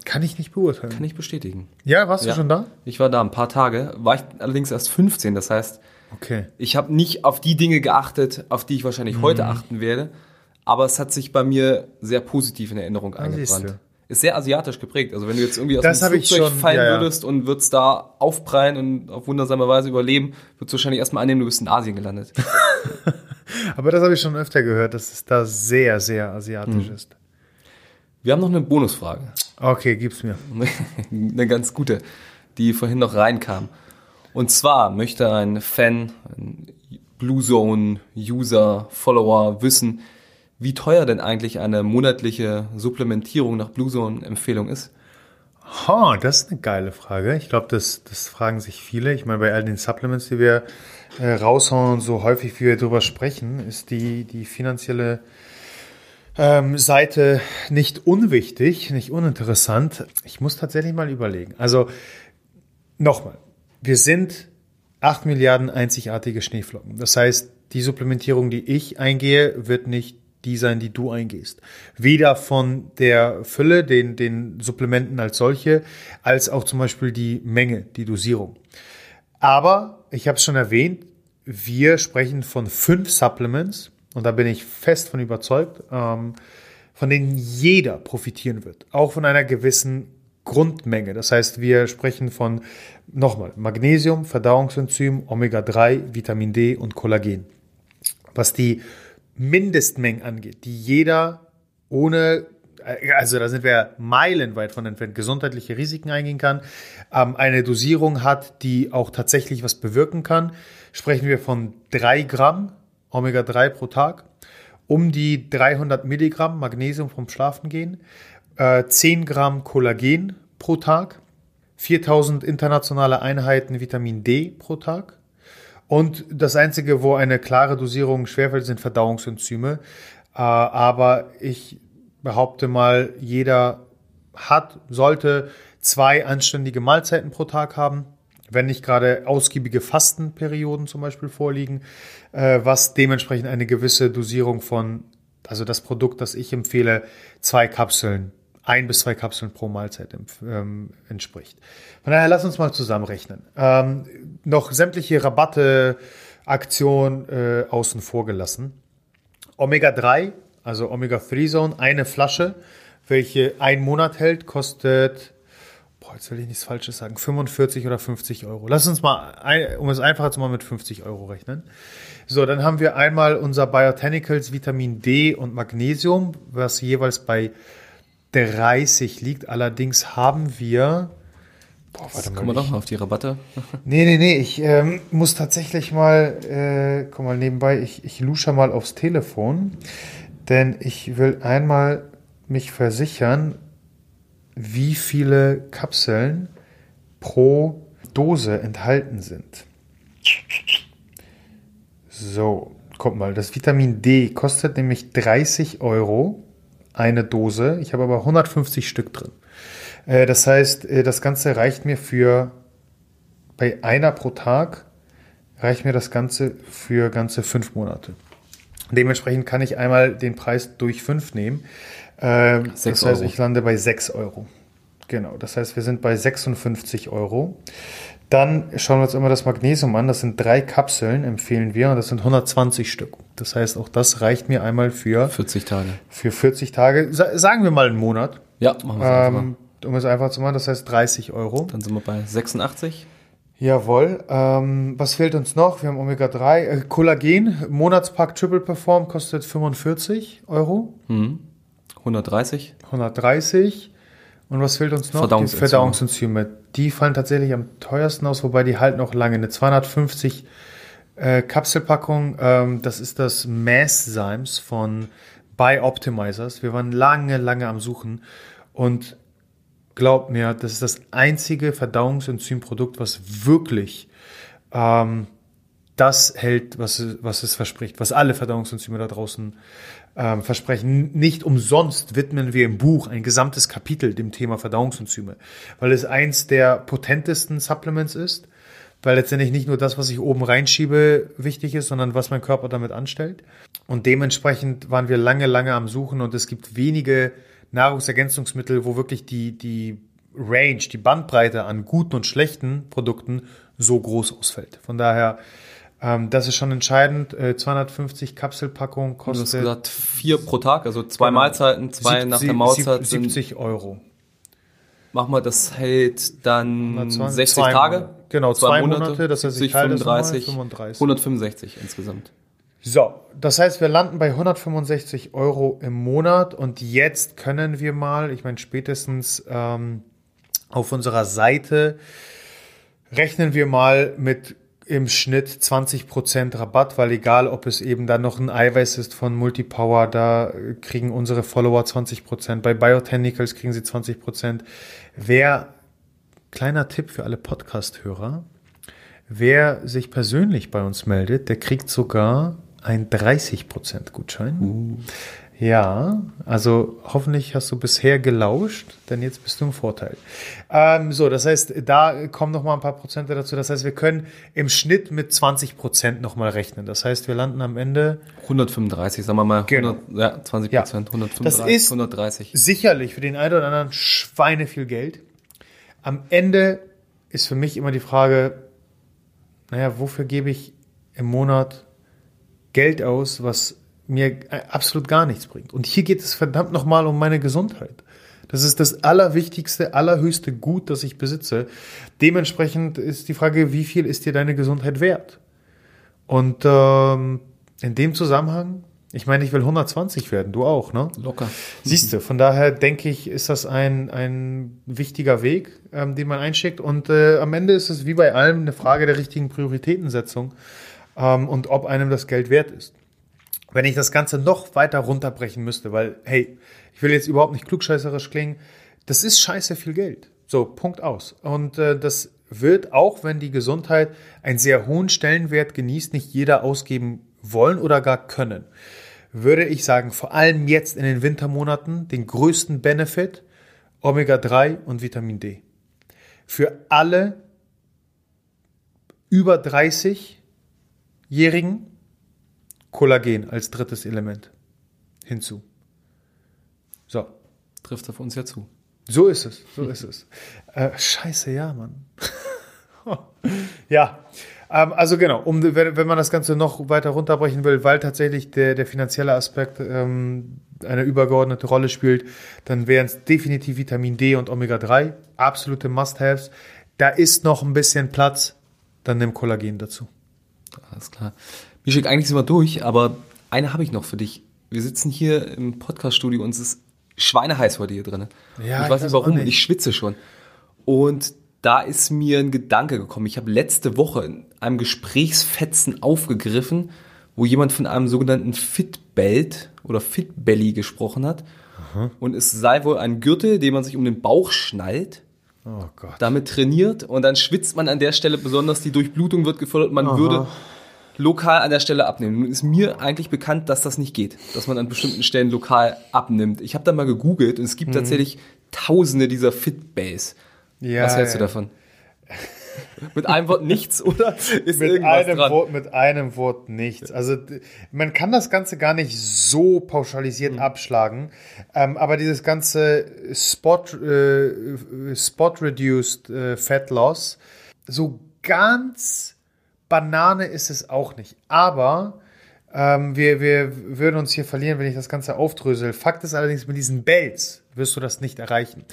Kann ich nicht beurteilen. Kann ich bestätigen. Ja, warst du ja. schon da? Ich war da ein paar Tage, war ich allerdings erst 15, das heißt, okay. ich habe nicht auf die Dinge geachtet, auf die ich wahrscheinlich mhm. heute achten werde, aber es hat sich bei mir sehr positiv in Erinnerung ah, eingebrannt. ist sehr asiatisch geprägt. Also wenn du jetzt irgendwie aus das dem Flugzeug schon, fallen ja, ja. würdest und würdest da aufprallen und auf wundersame Weise überleben, würdest du wahrscheinlich erstmal annehmen, du bist in Asien gelandet. Aber das habe ich schon öfter gehört, dass es da sehr, sehr asiatisch hm. ist. Wir haben noch eine Bonusfrage. Okay, gib's mir. eine ganz gute, die vorhin noch reinkam. Und zwar möchte ein Fan, ein Blue Zone User, Follower wissen, wie teuer denn eigentlich eine monatliche Supplementierung nach Blue Zone Empfehlung ist. Ha, das ist eine geile Frage. Ich glaube, das, das fragen sich viele. Ich meine, bei all den Supplements, die wir äh, raushauen so häufig, wie wir darüber sprechen, ist die, die finanzielle ähm, Seite nicht unwichtig, nicht uninteressant. Ich muss tatsächlich mal überlegen. Also nochmal, wir sind 8 Milliarden einzigartige Schneeflocken. Das heißt, die Supplementierung, die ich eingehe, wird nicht die sein, die du eingehst. Weder von der Fülle, den, den Supplementen als solche, als auch zum Beispiel die Menge, die Dosierung. Aber, ich habe es schon erwähnt, wir sprechen von fünf Supplements und da bin ich fest von überzeugt, ähm, von denen jeder profitieren wird. Auch von einer gewissen Grundmenge. Das heißt, wir sprechen von nochmal Magnesium, Verdauungsenzym, Omega-3, Vitamin D und Kollagen. Was die Mindestmengen angeht, die jeder ohne, also da sind wir meilenweit von entfernt, gesundheitliche Risiken eingehen kann, ähm, eine Dosierung hat, die auch tatsächlich was bewirken kann, sprechen wir von drei Gramm Omega-3 pro Tag, um die 300 Milligramm Magnesium vom Schlafengehen, äh, 10 Gramm Kollagen pro Tag, 4000 internationale Einheiten Vitamin D pro Tag. Und das Einzige, wo eine klare Dosierung schwerfällt, sind Verdauungsenzyme. Äh, aber ich behaupte mal, jeder hat, sollte zwei anständige Mahlzeiten pro Tag haben, wenn nicht gerade ausgiebige Fastenperioden zum Beispiel vorliegen, äh, was dementsprechend eine gewisse Dosierung von, also das Produkt, das ich empfehle, zwei Kapseln ein bis zwei Kapseln pro Mahlzeit ähm, entspricht. Von daher lass uns mal zusammenrechnen. Ähm, noch sämtliche Rabatte, Aktion äh, außen vor gelassen. Omega-3, also Omega-3-Zone, eine Flasche, welche ein Monat hält, kostet, boah, jetzt will ich nichts Falsches sagen, 45 oder 50 Euro. Lass uns mal, um es einfacher zu machen, mit 50 Euro rechnen. So, dann haben wir einmal unser Biotanicals Vitamin D und Magnesium, was jeweils bei 30 liegt. Allerdings haben wir. Boah, warte mal. Kommen wir doch mal auf die Rabatte. nee, nee, nee. Ich ähm, muss tatsächlich mal, äh, komm mal nebenbei, ich, ich lusche mal aufs Telefon, denn ich will einmal mich versichern, wie viele Kapseln pro Dose enthalten sind. So, guck mal, das Vitamin D kostet nämlich 30 Euro eine Dose. Ich habe aber 150 Stück drin. Äh, das heißt, äh, das Ganze reicht mir für bei einer pro Tag reicht mir das Ganze für ganze fünf Monate. Dementsprechend kann ich einmal den Preis durch fünf nehmen. Ähm, das heißt, Euro. ich lande bei 6 Euro. Genau, das heißt, wir sind bei 56 Euro. Dann schauen wir uns immer das Magnesium an. Das sind drei Kapseln, empfehlen wir, und das sind 120 Stück. Das heißt, auch das reicht mir einmal für 40 Tage. Für 40 Tage, sagen wir mal einen Monat. Ja, machen wir es ähm, Um es einfach zu machen, das heißt 30 Euro. Dann sind wir bei 86. Jawohl. Ähm, was fehlt uns noch? Wir haben Omega-3. Äh, Kollagen, Monatspack Triple Perform kostet 45 Euro. Mhm. 130. 130. Und was fehlt uns noch? Verdauungsenzyme. Die Verdauungsenzyme. Die fallen tatsächlich am teuersten aus, wobei die halten auch lange. Eine 250 äh, Kapselpackung, ähm, das ist das Mass-Symes von Bioptimizers. Wir waren lange, lange am Suchen und glaubt mir, das ist das einzige Verdauungsenzymprodukt, was wirklich ähm, das hält, was, was es verspricht, was alle Verdauungsenzyme da draußen ähm, versprechen. Nicht umsonst widmen wir im Buch ein gesamtes Kapitel dem Thema Verdauungsenzyme, weil es eins der potentesten Supplements ist, weil letztendlich nicht nur das, was ich oben reinschiebe, wichtig ist, sondern was mein Körper damit anstellt. Und dementsprechend waren wir lange, lange am Suchen und es gibt wenige Nahrungsergänzungsmittel, wo wirklich die, die Range, die Bandbreite an guten und schlechten Produkten so groß ausfällt. Von daher Ähm, das ist schon entscheidend. Äh, 250 Kapselpackungen kostet. Du hast gesagt, vier pro Tag, also zwei genau. Mahlzeiten, zwei 70, nach der Mahlzeit. 70 Euro. Mach mal, das hält dann 120, 60 Tage. Genau, zwei, zwei Monate, Monate, das heißt, 70, 35, 35, 165 insgesamt. So, das heißt, wir landen bei 165 Euro im Monat und jetzt können wir mal, ich meine, spätestens ähm, auf unserer Seite rechnen wir mal mit im Schnitt 20% Rabatt, weil egal, ob es eben dann noch ein Eiweiß ist von Multipower, da kriegen unsere Follower 20%. Bei Biotenicals kriegen sie 20%. Wer, kleiner Tipp für alle Podcast-Hörer, wer sich persönlich bei uns meldet, der kriegt sogar ein 30% Gutschein. Uh. Ja, also hoffentlich hast du bisher gelauscht, denn jetzt bist du im Vorteil. Ähm, so, das heißt, da kommen noch mal ein paar Prozente dazu. Das heißt, wir können im Schnitt mit 20 Prozent noch mal rechnen. Das heißt, wir landen am Ende 135, sagen wir mal. 100, genau. ja, 20 Prozent, ja. 135, das ist 130. Sicherlich für den einen oder anderen Schweine viel Geld. Am Ende ist für mich immer die Frage, naja, wofür gebe ich im Monat Geld aus, was mir äh, absolut gar nichts bringt. Und hier geht es verdammt nochmal um meine Gesundheit. Das ist das allerwichtigste, allerhöchste Gut, das ich besitze. Dementsprechend ist die Frage, wie viel ist dir deine Gesundheit wert? Und ähm, in dem Zusammenhang, ich meine, ich will 120 werden, du auch, ne? Locker. Siehst du, von daher denke ich, ist das ein, ein wichtiger Weg, ähm, den man einschickt. Und äh, am Ende ist es wie bei allem eine Frage der richtigen Prioritätensetzung ähm, und ob einem das Geld wert ist wenn ich das Ganze noch weiter runterbrechen müsste, weil, hey, ich will jetzt überhaupt nicht klugscheißerisch klingen, das ist scheiße viel Geld. So, Punkt aus. Und äh, das wird auch, wenn die Gesundheit einen sehr hohen Stellenwert genießt, nicht jeder ausgeben wollen oder gar können. Würde ich sagen, vor allem jetzt in den Wintermonaten den größten Benefit Omega-3 und Vitamin D. Für alle über 30-Jährigen Kollagen als drittes Element hinzu. So. Trifft auf uns ja zu. So ist es, so ist es. Äh, scheiße, ja, Mann. ja, ähm, also genau, um, wenn, wenn, man das Ganze noch weiter runterbrechen will, weil tatsächlich der, der finanzielle Aspekt ähm, eine übergeordnete Rolle spielt, dann wären es definitiv Vitamin D und Omega-3, absolute Must-Haves. Da ist noch ein bisschen Platz, dann nimm Kollagen dazu. Alles klar. Mischek, eigentlich sind wir durch, aber eine habe ich noch für dich. Wir sitzen hier im Podcaststudio und es ist schweineheiß heute hier drin. Ja, ich weiß nicht warum, nicht. ich schwitze schon. Und da ist mir ein Gedanke gekommen. Ich habe letzte Woche in einem Gesprächsfetzen aufgegriffen, wo jemand von einem sogenannten Fitbelt oder Fitbelly gesprochen hat. Aha. Und es sei wohl ein Gürtel, den man sich um den Bauch schnallt. Oh damit trainiert und dann schwitzt man an der Stelle besonders, die Durchblutung wird gefördert, man Aha. würde lokal an der Stelle abnehmen. Nun ist mir eigentlich bekannt, dass das nicht geht, dass man an bestimmten Stellen lokal abnimmt. Ich habe da mal gegoogelt und es gibt mhm. tatsächlich tausende dieser Fitbase. Ja, Was hältst ja. du davon? mit einem Wort nichts, oder? Ist mit einem dran? Wort, mit einem Wort nichts. Also man kann das Ganze gar nicht so pauschalisiert mhm. abschlagen, ähm, aber dieses ganze Spot, äh, Spot Reduced äh, Fat Loss, so ganz Banane ist es auch nicht. Aber ähm, wir, wir würden uns hier verlieren, wenn ich das Ganze aufdrösel. Fakt ist allerdings, mit diesen Bells wirst du das nicht erreichen.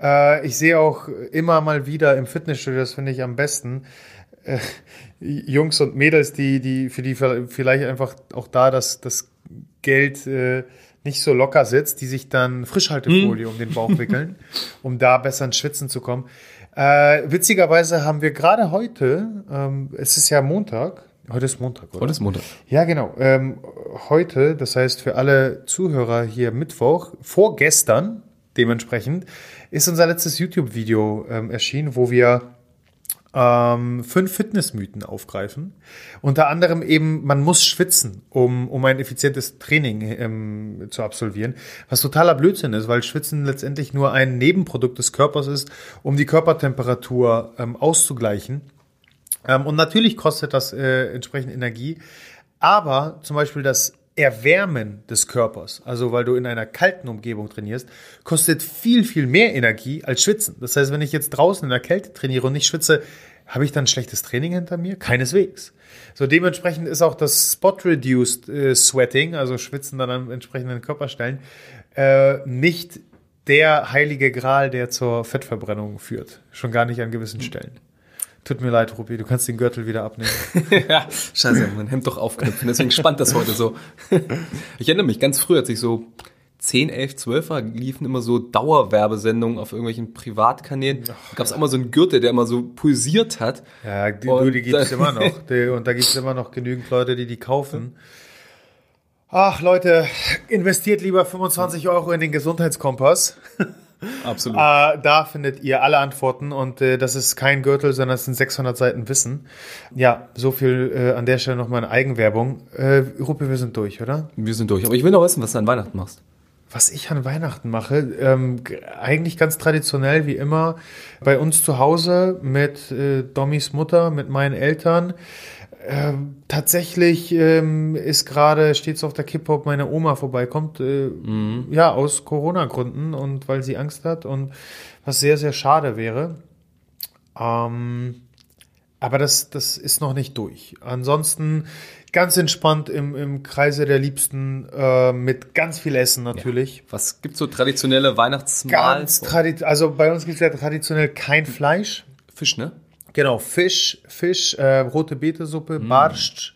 Äh, ich sehe auch immer mal wieder im Fitnessstudio, das finde ich am besten, äh, Jungs und Mädels, die, die, für die vielleicht einfach auch da das, das Geld äh, nicht so locker sitzt, die sich dann Frischhaltefolie hm. um den Bauch wickeln, um da besser ins Schwitzen zu kommen. Äh, witzigerweise haben wir gerade heute, ähm, es ist ja Montag, heute ist Montag, oder? Heute ist Montag. Ja, genau. Ähm, heute, das heißt für alle Zuhörer hier Mittwoch, vorgestern dementsprechend, ist unser letztes YouTube-Video ähm, erschienen, wo wir ähm, fünf Fitnessmythen aufgreifen. Unter anderem eben, man muss schwitzen, um, um ein effizientes Training ähm, zu absolvieren. Was totaler Blödsinn ist, weil Schwitzen letztendlich nur ein Nebenprodukt des Körpers ist, um die Körpertemperatur ähm, auszugleichen. Ähm, und natürlich kostet das äh, entsprechend Energie. Aber zum Beispiel das Erwärmen des Körpers, also weil du in einer kalten Umgebung trainierst, kostet viel, viel mehr Energie als Schwitzen. Das heißt, wenn ich jetzt draußen in der Kälte trainiere und nicht schwitze, Habe ich dann ein schlechtes Training hinter mir? Keineswegs. So dementsprechend ist auch das Spot-Reduced äh, Sweating, also Schwitzen dann an entsprechenden Körperstellen, äh, nicht der heilige Gral, der zur Fettverbrennung führt. Schon gar nicht an gewissen Stellen. Tut mir leid, Rupi, du kannst den Gürtel wieder abnehmen. ja, scheiße, mein Hemd doch aufknüpfen. Deswegen spannt das heute so. ich erinnere mich, ganz früh, als ich so 10, 11, 12 war, liefen immer so Dauerwerbesendungen auf irgendwelchen Privatkanälen. Da gab es mal so einen Gürtel, der immer so pulsiert hat. Ja, die, du, die gibt es immer noch. Die, und da gibt es immer noch genügend Leute, die die kaufen. Ach, Leute, investiert lieber 25 Euro in den Gesundheitskompass. Absolut. Äh, da findet ihr alle Antworten und äh, das ist kein Gürtel, sondern es sind 600 Seiten Wissen. Ja, so viel äh, an der Stelle nochmal eine Eigenwerbung. Äh, Ruppe, wir sind durch, oder? Wir sind durch. Aber ich will noch wissen, was du an Weihnachten machst. Was ich an Weihnachten mache, ähm, eigentlich ganz traditionell wie immer bei uns zu Hause mit äh, Dommys Mutter, mit meinen Eltern. Ähm, tatsächlich ähm, ist gerade, steht es auf der Kippe, ob meine Oma vorbeikommt. Äh, mhm. Ja, aus Corona-Gründen und weil sie Angst hat und was sehr, sehr schade wäre. Ähm, aber das, das ist noch nicht durch. Ansonsten ganz entspannt im, im Kreise der Liebsten äh, mit ganz viel Essen natürlich. Ja. Was gibt so traditionelle Weihnachtsmahl? Ganz tradi also bei uns gibt es ja traditionell kein Fleisch. Fisch, ne? Genau, Fisch, Fisch, äh, rote Betesuppe, mm. Barsch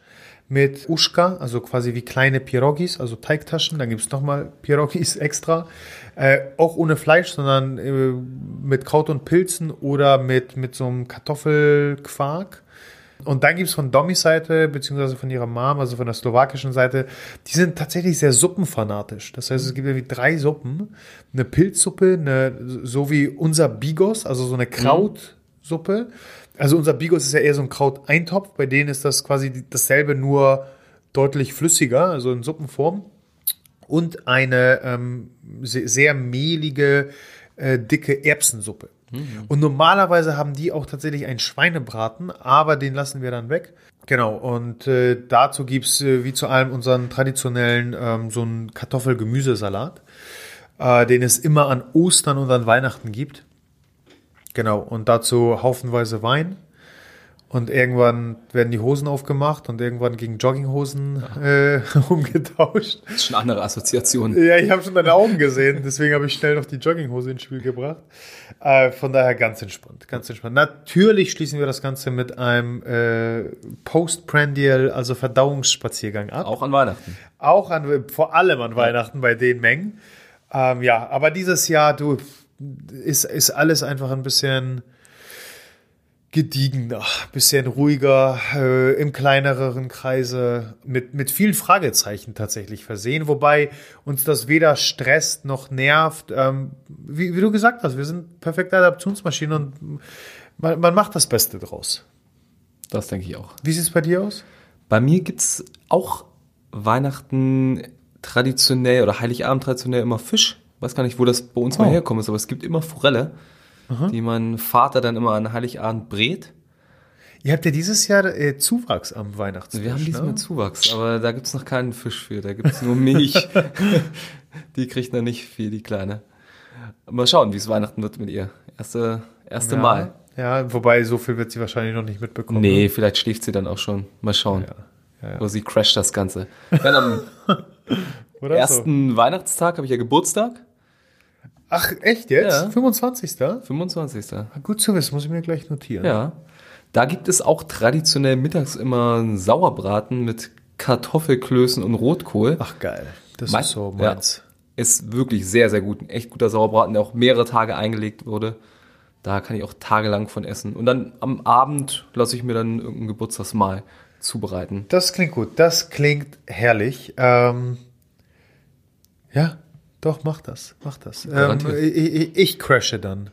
mit Uschka, also quasi wie kleine Pirogis, also Teigtaschen. Dann gibt es nochmal Pirogis extra. Äh, auch ohne Fleisch, sondern äh, mit Kraut und Pilzen oder mit, mit so einem Kartoffelquark. Und dann gibt es von Dommys Seite, beziehungsweise von ihrer Mom, also von der slowakischen Seite, die sind tatsächlich sehr suppenfanatisch. Das heißt, es gibt irgendwie drei Suppen. Eine Pilzsuppe, eine, so wie unser Bigos, also so eine mhm. Also unser Bigos ist ja eher so ein Krauteintopf, bei denen ist das quasi dasselbe, nur deutlich flüssiger, also in Suppenform. Und eine ähm, sehr, mehlige, äh, dicke Erbsensuppe. Mhm. Und normalerweise haben die auch tatsächlich einen Schweinebraten, aber den lassen wir dann weg. Genau, und äh, dazu gibt's äh, wie zu allem unseren traditionellen ähm, so einen Kartoffel-Gemüsesalat, äh, den es immer an Ostern und an Weihnachten gibt. Genau, und dazu haufenweise Wein. Und irgendwann werden die Hosen aufgemacht und irgendwann gegen Jogginghosen äh, umgetauscht. Das ist schon eine andere Assoziation. Ja, ich habe schon deine Augen gesehen, deswegen habe ich schnell noch die Jogginghose ins Spiel gebracht. Äh, von daher ganz entspannt, ganz entspannt. Natürlich schließen wir das Ganze mit einem äh, Postprandial, also Verdauungsspaziergang ab. Auch an Weihnachten. Auch an, vor allem an Weihnachten bei den Mengen. Ähm, ja, aber dieses Jahr, du, ist, ist alles einfach ein bisschen gediegener, bisschen ruhiger, äh, im kleineren Kreise, mit, mit vielen Fragezeichen tatsächlich versehen, wobei uns das weder stresst noch nervt. Ähm, wie, wie, du gesagt hast, wir sind perfekte Adaptionsmaschinen und man, man macht das Beste draus. Das denke ich auch. Wie sieht es bei dir aus? Bei mir gibt es auch Weihnachten traditionell oder Heiligabend traditionell immer Fisch weiß gar nicht, wo das bei uns oh. mal herkommt, aber es gibt immer Forelle, Aha. die mein Vater dann immer an Heiligabend brät. Ihr habt ja dieses Jahr äh, Zuwachs am Weihnachtsfisch. Wir haben diesmal ne? Zuwachs, aber da gibt es noch keinen Fisch für, da gibt es nur Milch. die kriegt noch nicht viel, die Kleine. Mal schauen, wie es Weihnachten wird mit ihr. Erste, erste ja, Mal. Ja, wobei so viel wird sie wahrscheinlich noch nicht mitbekommen. Nee, ne? vielleicht schläft sie dann auch schon. Mal schauen. Ja, ja, Oder sie crasht das Ganze. Dann am ersten so. Weihnachtstag habe ich ja Geburtstag. Ach, echt jetzt? Ja. 25. 25. Gut zu wissen, muss ich mir gleich notieren. Ja. Da gibt es auch traditionell mittags immer einen Sauerbraten mit Kartoffelklößen und Rotkohl. Ach geil, das mein, ist so meins. Ja, ist wirklich sehr, sehr gut. Ein echt guter Sauerbraten, der auch mehrere Tage eingelegt wurde. Da kann ich auch tagelang von essen. Und dann am Abend lasse ich mir dann irgendein Geburtstagsmahl zubereiten. Das klingt gut. Das klingt herrlich. Ähm, ja, doch, mach das, mach das. Ähm, ich, ich, crashe dann.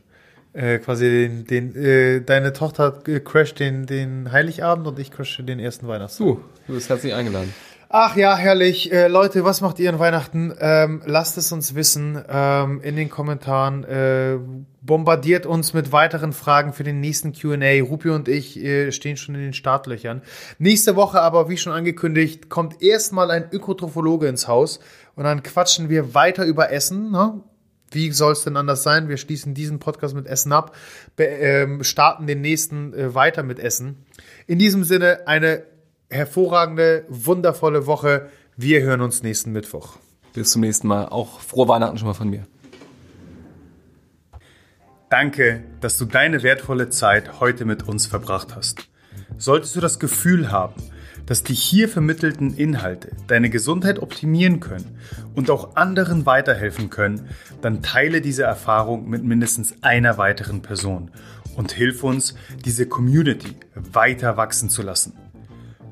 Äh, quasi den, den äh, deine Tochter crasht den, den Heiligabend und ich crashe den ersten Weihnachtstag. Du, du bist herzlich eingeladen. Ach ja, herrlich. Äh, Leute, was macht ihr an Weihnachten? Ähm, lasst es uns wissen ähm, in den Kommentaren. Äh, bombardiert uns mit weiteren Fragen für den nächsten QA. Rupi und ich äh, stehen schon in den Startlöchern. Nächste Woche aber, wie schon angekündigt, kommt erstmal ein Ökotrophologe ins Haus und dann quatschen wir weiter über Essen. Ne? wie soll es denn anders sein? Wir schließen diesen Podcast mit Essen ab, äh, starten den nächsten äh, weiter mit Essen. In diesem Sinne eine hervorragende, wundervolle Woche. Wir hören uns nächsten Mittwoch. Bis zum nächsten Mal. Auch frohe Weihnachten schon mal von mir. Danke, dass du deine wertvolle Zeit heute mit uns verbracht hast. Solltest du das Gefühl haben, dass die hier vermittelten Inhalte deine Gesundheit optimieren können und auch anderen weiterhelfen können, dann teile diese Erfahrung mit mindestens einer weiteren Person und hilf uns, diese Community weiter wachsen zu lassen.